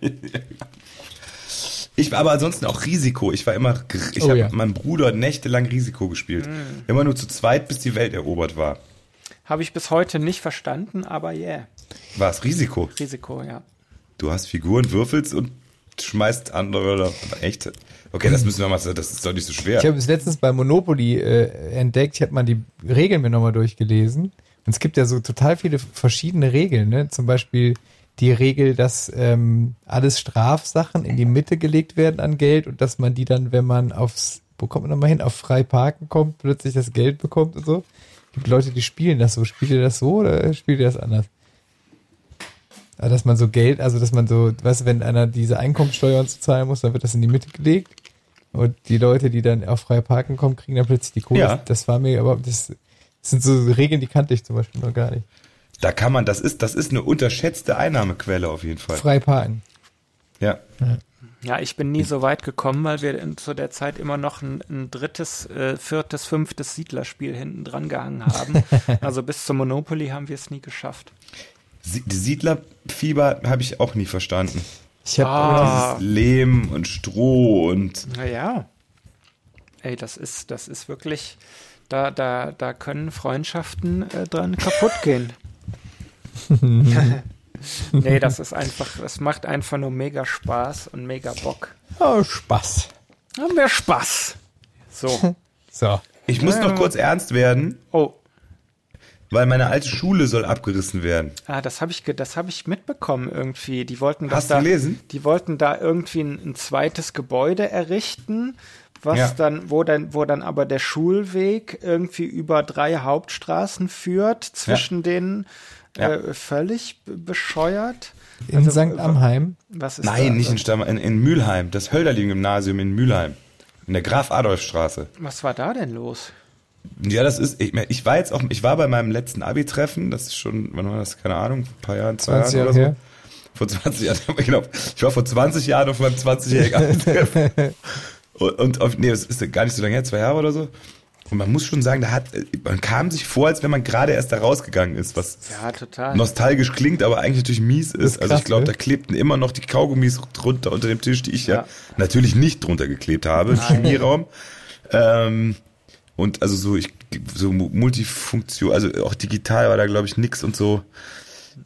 Ich war aber ansonsten auch Risiko. Ich war immer, ich oh, habe ja. meinem Bruder nächtelang Risiko gespielt. Mhm. Immer nur zu zweit, bis die Welt erobert war.
Habe ich bis heute nicht verstanden, aber yeah.
War es Risiko?
Risiko, ja.
Du hast Figuren, würfelst und schmeißt andere oder echt. Okay, das müssen wir mal, das ist doch nicht so schwer.
Ich habe es letztens bei Monopoly äh, entdeckt, ich habe mal die Regeln mir nochmal durchgelesen. Und es gibt ja so total viele verschiedene Regeln, ne? Zum Beispiel die Regel, dass ähm, alles Strafsachen in die Mitte gelegt werden an Geld und dass man die dann, wenn man aufs, wo kommt man nochmal hin, auf frei parken kommt, plötzlich das Geld bekommt und so. Es gibt Leute, die spielen das so. Spielt ihr das so oder spielt ihr das anders? Also, dass man so Geld, also dass man so, weißt du, wenn einer diese Einkommensteuer zu zahlen muss, dann wird das in die Mitte gelegt. Und die Leute, die dann auf freie Parken kommen, kriegen dann plötzlich die Kohle.
Ja.
Das war mir, aber das, das sind so Regeln, die kannte ich zum Beispiel noch gar nicht.
Da kann man, das ist, das ist eine unterschätzte Einnahmequelle auf jeden Fall.
Frei parken.
Ja.
Ja, ich bin nie so weit gekommen, weil wir in, zu der Zeit immer noch ein, ein drittes, äh, viertes, fünftes Siedlerspiel hinten dran gehangen haben. also bis zum Monopoly haben wir es nie geschafft.
Siedlerfieber habe ich auch nie verstanden.
Ich habe
Ah.
Dieses Lehm und Stroh und
Naja. Ey, das ist, das ist wirklich, da, da, da können Freundschaften äh, dran kaputt gehen. nee, das ist einfach, das macht einfach nur mega Spaß und mega Bock.
oh, Spaß.
Haben wir Spaß. So.
So.
ich muss noch kurz ernst werden,
Oh,
weil meine alte Schule soll abgerissen werden.
Ah, das habe ich, ge- das habe ich mitbekommen irgendwie. Die wollten
Hast du
da,
gelesen?
Die wollten da irgendwie ein, ein zweites Gebäude errichten, was
Ja.
dann, wo dann, wo dann aber der Schulweg irgendwie über drei Hauptstraßen führt, zwischen denen
Ja.
äh, völlig bescheuert.
In
Also,
St. Amheim.
Was ist
Nein,
da?
nicht in Stamm, in, in Mülheim, das Hölderlin-Gymnasium in Mülheim. In der Graf-Adolf-Straße.
Was war da denn los?
Ja, das ist, ich, ich war jetzt auch, ich war bei meinem letzten Abi-Treffen, das ist schon, wann war das, keine Ahnung, ein paar Jahren, zwei
20
Jahren
Jahre
oder
her.
so. Vor 20 Jahren, genau. Ich war vor 20 Jahren auf meinem 20-jährigen Abi-Treffen. Und, und auf, nee, das ist gar nicht so lange her, zwei Jahre oder so. Und man muss schon sagen, da hat, man kam sich vor, als wenn man gerade erst da rausgegangen ist, was
Ja, total.
nostalgisch klingt, aber eigentlich natürlich mies ist.
ist
also ich glaube,
ne?
da klebten immer noch die Kaugummis drunter unter dem Tisch, die ich ja,
Ja.
natürlich nicht drunter geklebt habe, im Chemieraum. Ähm, und also so, ich, so Mu- Multifunktion, also auch digital war da glaube ich nix und so.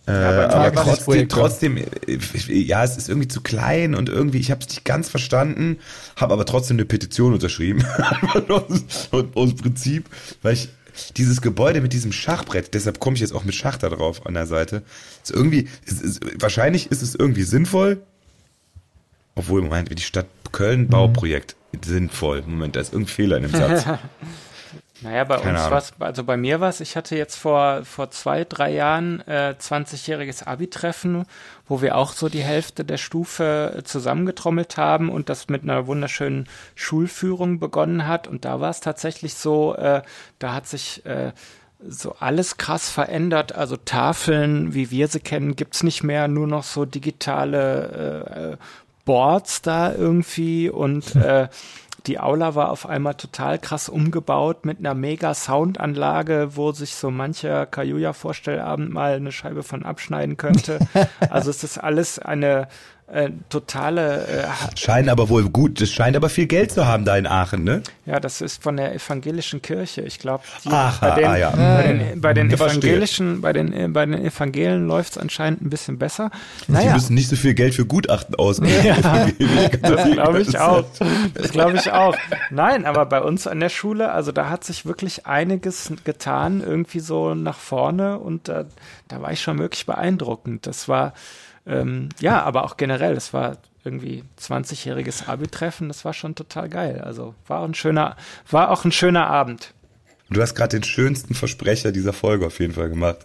Äh,
Ja,
aber trotzdem, trotzdem, äh, ja, es ist irgendwie zu klein und irgendwie, ich habe es nicht ganz verstanden, habe aber trotzdem eine Petition unterschrieben. und aus Prinzip, weil ich dieses Gebäude mit diesem Schachbrett, deshalb komme ich jetzt auch mit Schach da drauf an der Seite. Ist irgendwie, ist, ist, wahrscheinlich ist es irgendwie sinnvoll, obwohl, Moment, wie die Stadt Köln Bauprojekt sinnvoll. Moment, da ist irgendein Fehler in dem Satz.
Naja, bei
Keine
uns war es, also bei mir war es, ich hatte jetzt vor, vor zwei, drei Jahren äh, 20-jähriges Abi-Treffen, wo wir auch so die Hälfte der Stufe äh, zusammengetrommelt haben und das mit einer wunderschönen Schulführung begonnen hat. Und da war es tatsächlich so, äh, da hat sich äh, so alles krass verändert. Also Tafeln, wie wir sie kennen, gibt's nicht mehr, nur noch so digitale äh, äh, Boards da irgendwie und äh, die Aula war auf einmal total krass umgebaut mit einer mega Soundanlage, wo sich so mancher Kajuja-Vorstellabend mal eine Scheibe von abschneiden könnte. also es ist alles eine äh, totale, äh,
Scheinen aber wohl gut, das scheint aber viel Geld zu haben da in Aachen, ne?
ja, das ist von der evangelischen Kirche. Ich glaube,
Ach,
bei den,
ah, ja.
bei den, bei den evangelischen, bei den, äh, bei den Evangelien läuft es anscheinend ein bisschen besser. Naja,
müssen nicht so viel Geld für Gutachten ausgeben.
Ja, das glaube ich auch. Das glaube ich auch. Nein, aber bei uns an der Schule, also da hat sich wirklich einiges getan, irgendwie so nach vorne und da, da war ich schon wirklich beeindruckend. Das war, ähm, ja, aber auch generell, das war irgendwie 20-jähriges Abi-Treffen, das war schon total geil. Also war ein schöner, war auch ein schöner Abend.
Du hast gerade den schönsten Versprecher dieser Folge auf jeden Fall gemacht.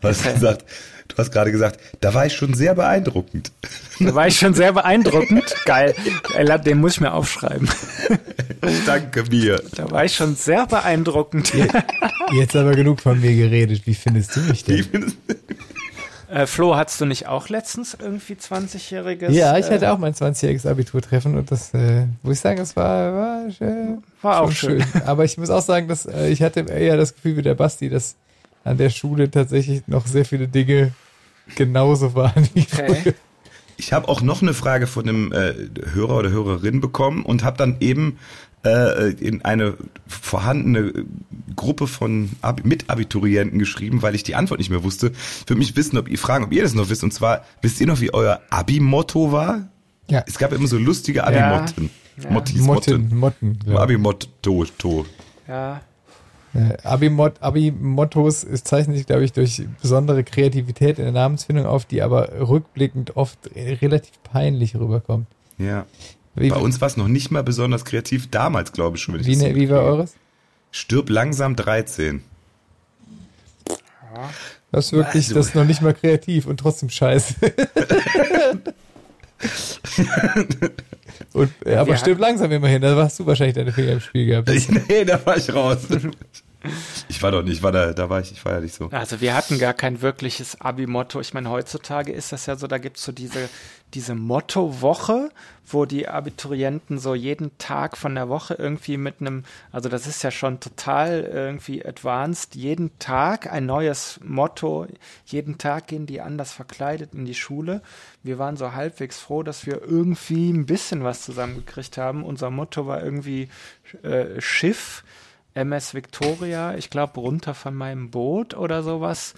Du hast gesagt, du hast gerade gesagt, da war ich schon sehr beeindruckend.
Da war ich schon sehr beeindruckend. Geil. Den muss ich mir aufschreiben.
Danke mir.
Da war ich schon sehr beeindruckend.
Jetzt aber genug von mir geredet. Wie findest du mich denn?
Äh, Flo, hattest du nicht auch letztens irgendwie 20-jähriges?
Ja, ich
äh,
hatte auch mein 20-jähriges Abiturtreffen und das, äh, muss ich sagen, es war, war, äh,
War auch
schon
schön.
Aber ich muss auch sagen, dass äh, ich hatte eher das Gefühl wie der Basti, dass an der Schule tatsächlich noch sehr viele Dinge genauso waren wie früher.
Okay.
Ich habe auch noch eine Frage von einem äh, Hörer oder Hörerin bekommen und habe dann eben äh, in eine vorhandene Gruppe von Ab Mitabiturienten geschrieben, weil ich die Antwort nicht mehr wusste. Ich würde mich wissen, ob ihr fragen, ob ihr das noch wisst. Und zwar, wisst ihr noch, wie euer Abi-Motto war?
Ja.
Es gab immer so lustige Abi-Motten.
Ja.
Mottis, Motten.
Motten, Motten. ich.
Abi-Motto. to.
Ja,
Äh, Abi-Mot- Abi-Mottos es zeichnen sich, glaube ich, durch besondere Kreativität in der Namensfindung auf, die aber rückblickend oft relativ peinlich rüberkommt.
Ja.
Wie,
Bei uns war es noch nicht mal besonders kreativ, damals glaube ich schon. wenn ich
wie,
das so
ne, wie war eures?
Stirb langsam 13.
Das ist wirklich,
Also-
das ist noch nicht mal kreativ und trotzdem scheiße. Und, äh, aber stimmt langsam immerhin, da warst du wahrscheinlich deine Finger im Spiel gehabt.
Ich, nee, da war ich raus. Ich war doch nicht, ich war da, da war ich, ich war ja nicht so.
Also wir hatten gar kein wirkliches Abi-Motto. Ich meine, heutzutage ist das ja so, da gibt's so diese, diese Motto-Woche, wo die Abiturienten so jeden Tag von der Woche irgendwie mit einem, also das ist ja schon total irgendwie advanced, jeden Tag ein neues Motto, jeden Tag gehen die anders verkleidet in die Schule. Wir waren so halbwegs froh, dass wir irgendwie ein bisschen was zusammengekriegt haben. Unser Motto war irgendwie äh, Schiff, MS Victoria, ich glaube, runter von meinem Boot oder sowas.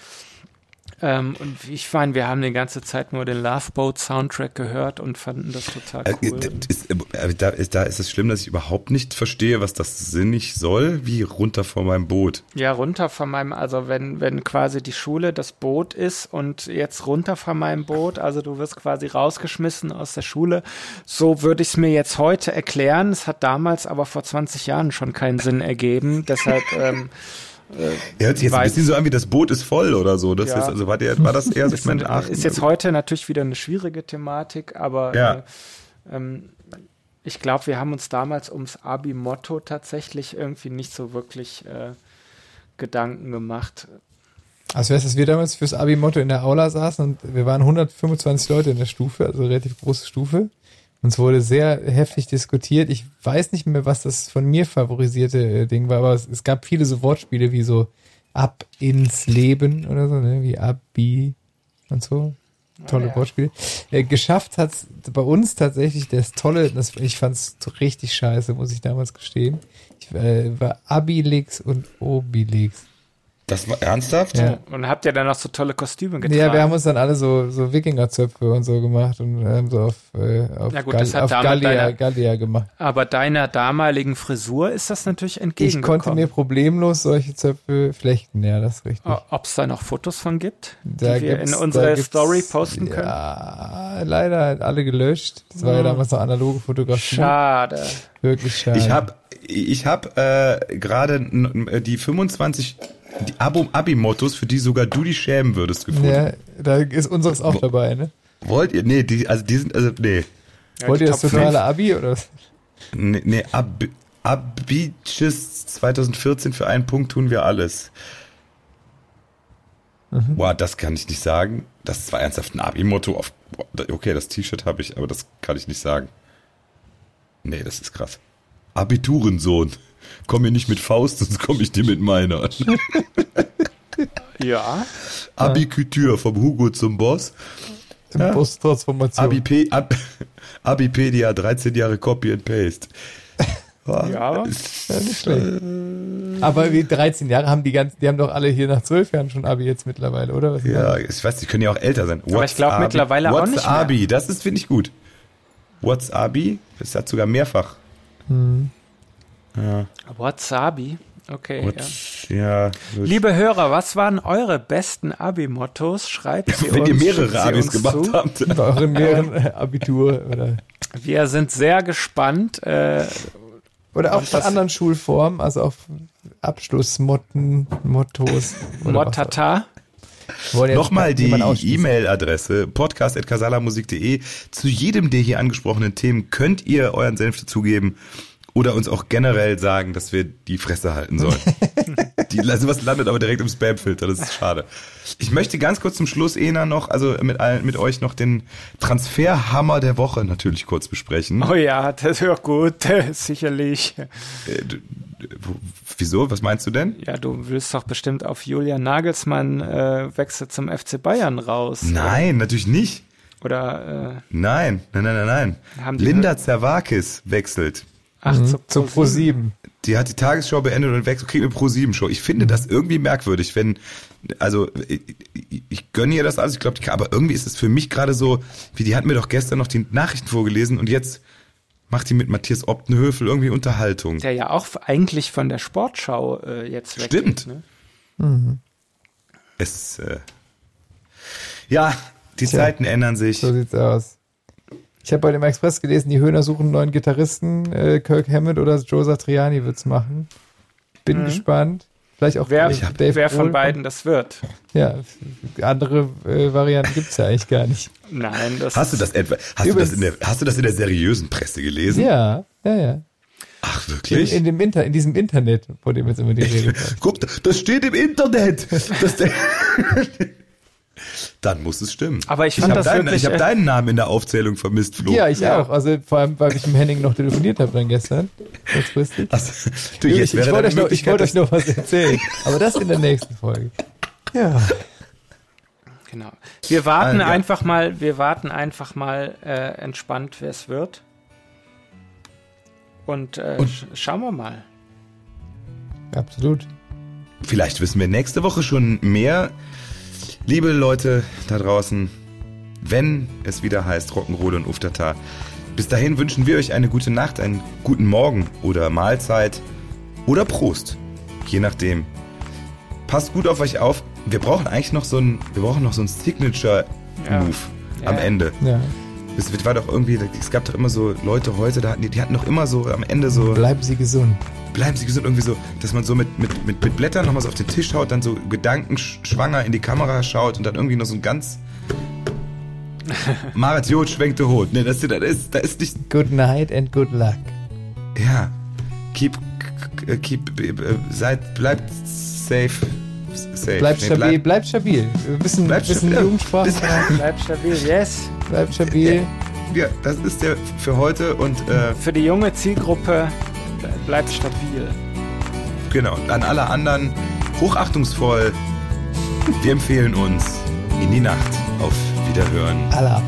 Ähm, und ich meine, wir haben die ganze Zeit nur den Love Boat Soundtrack gehört und fanden das total
Äh,
cool.
ist, äh, da, ist, da ist es schlimm, dass ich überhaupt nicht verstehe, was das sinnig soll, wie runter von meinem Boot.
ja, runter von meinem, also wenn, wenn quasi die Schule das Boot ist und jetzt runter von meinem Boot, also du wirst quasi rausgeschmissen aus der Schule, so würde ich es mir jetzt heute erklären. Es hat damals aber vor 20 Jahren schon keinen Sinn ergeben. Deshalb ähm,
Er hört sich jetzt ein bisschen so an, wie das Boot ist voll oder so. Das
Ja.
ist, also war, der, war das eher so,
ist,
meine, ach,
ist jetzt heute natürlich wieder eine schwierige Thematik, aber
Ja.
äh, ähm, ich glaube, wir haben uns damals ums Abi-Motto tatsächlich irgendwie nicht so wirklich äh, Gedanken gemacht.
Also weißt du, dass wir damals fürs Abi-Motto in der Aula saßen und wir waren 125 Leute in der Stufe, also relativ große Stufe. Und es wurde sehr heftig diskutiert. Ich weiß nicht mehr, was das von mir favorisierte äh, Ding war, aber es, es gab viele so Wortspiele wie so ab ins Leben oder so, ne? wie Abi und so. Tolle
ja.
Wortspiele. Äh, geschafft hat's bei uns tatsächlich das Tolle, das, ich fand's richtig scheiße, muss ich damals gestehen. Ich äh, war Abilix und Obilix.
Das war ernsthaft?
Ja.
Und habt ihr dann noch so tolle Kostüme getragen?
Ja, wir haben uns dann alle so, so Wikingerzöpfe und so gemacht und haben so auf, äh, auf,
gut, hat
auf Gallia,
deiner-
Gallia gemacht.
Aber deiner damaligen Frisur ist das natürlich
Ich
entgegengekommen.
konnte mir problemlos solche Zöpfe flechten, ja, das ist richtig.
Ob es da noch Fotos von gibt,
Da
die wir in unsere Story posten können?
Ja, leider alle gelöscht. Das war ja
Hm.
damals noch analoge Fotografie.
Schade.
Wirklich schade.
Ich habe ich hab, äh, gerade die 25 die Abi-Mottos, für die sogar du dich schämen würdest, gefunden.
ja, da ist unseres auch dabei, ne?
Wollt ihr? Nee, die, also die sind, also, nee.
Ja,
Wollt ihr das totale. Abi oder was?
Nee, nee Ab Abitches 2014 für einen Punkt tun wir alles.
Mhm.
Boah, das kann ich nicht sagen. Das ist zwar ernsthaft ein Abi-Motto. Okay, das T-Shirt habe ich, aber das kann ich nicht sagen. Nee, das ist krass. Abiturensohn. Komm mir nicht mit Faust, sonst komme ich dir mit meiner.
Ja.
Abikütür vom Hugo zum Boss. Ja.
Posttransformation.
Abip Ab Abipedia, 13 Jahre Copy and Paste. Boah,
Ja.
ist-
Ja, nicht schlecht. Aber wie 13 Jahre haben die ganzen, die haben doch alle hier nach 12 Jahren schon Abi jetzt mittlerweile, oder? Was
Ja, ich weiß, die können ja auch älter sein.
Aber ich glaub
Abi?
mittlerweile auch
What's
nicht mehr.
Abi? Das ist, finde ich gut. What's Abi? Das hat sogar mehrfach. Ja.
Wasabi. Okay. Ja.
What's, ja. gut.
Liebe Hörer, was waren eure besten Abi-Mottos? Schreibt sie
Wenn
uns.
ihr
schickt
mehrere Abis
uns
gemacht
zu.
habt.
Bei euren mehreren äh, Abitur oder
Wir sind sehr gespannt. Äh,
oder auch von anderen Schulformen, also auf Abschlussmotten, Mottos. jetzt
Nochmal die. E-Mail-Adresse podcast.casalamusik.de. Zu jedem der hier angesprochenen Themen könnt ihr euren Senf dazugeben oder uns auch generell sagen, dass wir die Fresse halten sollen. die, also was landet aber direkt im Spamfilter, das ist schade. Ich möchte ganz kurz zum Schluss, Ena, noch, also mit, allen, mit euch noch den Transferhammer der Woche natürlich kurz besprechen.
Oh ja, das ist gut, sicherlich.
Äh, Wieso? Was meinst du denn?
Ja, du willst doch bestimmt auf Julian Nagelsmann äh, wechselt zum FC Bayern raus.
Nein, natürlich nicht.
Oder äh,
Nein, nein, nein, nein, nein. Linda Zerwakis wechselt.
Ach,
Mhm,
zu.
Pro 7.
Die hat die Tagesschau beendet und wechselt, kriegt eine Pro 7 Show. Ich finde das irgendwie merkwürdig, wenn, also, ich, ich, ich gönne ihr das alles, ich glaube, aber irgendwie ist es für mich gerade so, wie die hat mir doch gestern noch die Nachrichten vorgelesen und jetzt macht die mit Matthias Optenhöfel irgendwie Unterhaltung.
Der ja auch eigentlich von der Sportschau äh, jetzt weggeht.
Stimmt.
Ne?
Es, äh, ja, die
Tja.
Zeiten ändern sich.
So sieht's aus. Ich habe bei dem Express gelesen, die Höhner suchen einen neuen Gitarristen. Äh, Kirk Hammett oder Joe Satriani wird's machen. Bin
Mhm.
gespannt. Vielleicht auch
wer,
Dave
wer von beiden das wird.
Ja, andere äh, Varianten gibt's ja eigentlich gar nicht.
Nein, das
Hast du das etwa, hast du das in der, hast du das in der seriösen Presse gelesen?
Ja, ja, ja.
Ach,
In,
wirklich?
in, dem Inter, in diesem Internet, vor dem jetzt immer die Rede kommt.
Guck, das steht im Internet. Das, Dann muss es stimmen.
Aber ich
ich
fand
habe
das
deinen,
wirklich,
ich hab
äh,
deinen Namen in der Aufzählung vermisst, Flo.
Ja, ich
Ja.
auch. Also vor allem, weil ich mit Henning noch telefoniert habe dann gestern. Kurzfristig.
Also, du,
ich
jetzt
ich
wäre
wollte euch, noch- ich wollte euch noch was erzählen. Aber das in der nächsten Folge. Ja.
Genau. Wir warten
Ah, ja.
einfach mal, wir warten einfach mal äh, entspannt, wer es wird. Und, äh,
Und-
sch schauen wir mal.
Absolut.
Vielleicht wissen wir nächste Woche schon mehr. Liebe Leute da draußen, wenn es wieder heißt Rock'n'Roll und Uftata, bis dahin wünschen wir euch eine gute Nacht, einen guten Morgen oder Mahlzeit oder Prost. Je nachdem. Passt gut auf euch auf. Wir brauchen eigentlich noch so ein, wir brauchen noch so ein Signature Move
Ja.
am Ende.
Ja.
Es war doch irgendwie, es gab doch immer so Leute heute, da hatten die, die hatten doch immer so am Ende so,
Bleiben Sie gesund.
Bleiben Sie gesund, irgendwie so, dass man so mit, mit, mit, mit Blättern nochmal so auf den Tisch haut, dann so gedankenschwanger in die Kamera schaut und dann irgendwie noch so ein ganz Marat Jod schwenkte Hut. Ne, das, das ist, da ist nicht,
Good night and good luck.
ja, keep, keep, seid, bleibt safe, safe.
Bleibt
Nee,
stabil, bleibt stabil. Wir wissen,
Bleibt
wissen
stabil.
Jugendsprache.
Bis-
Bleib stabil, yes.
Bleibt stabil.
Ja, das ist der für heute und äh,
Für die junge Zielgruppe bleibt stabil.
genau, an alle anderen hochachtungsvoll. Wir empfehlen uns in die Nacht. Auf Wiederhören.
Allah.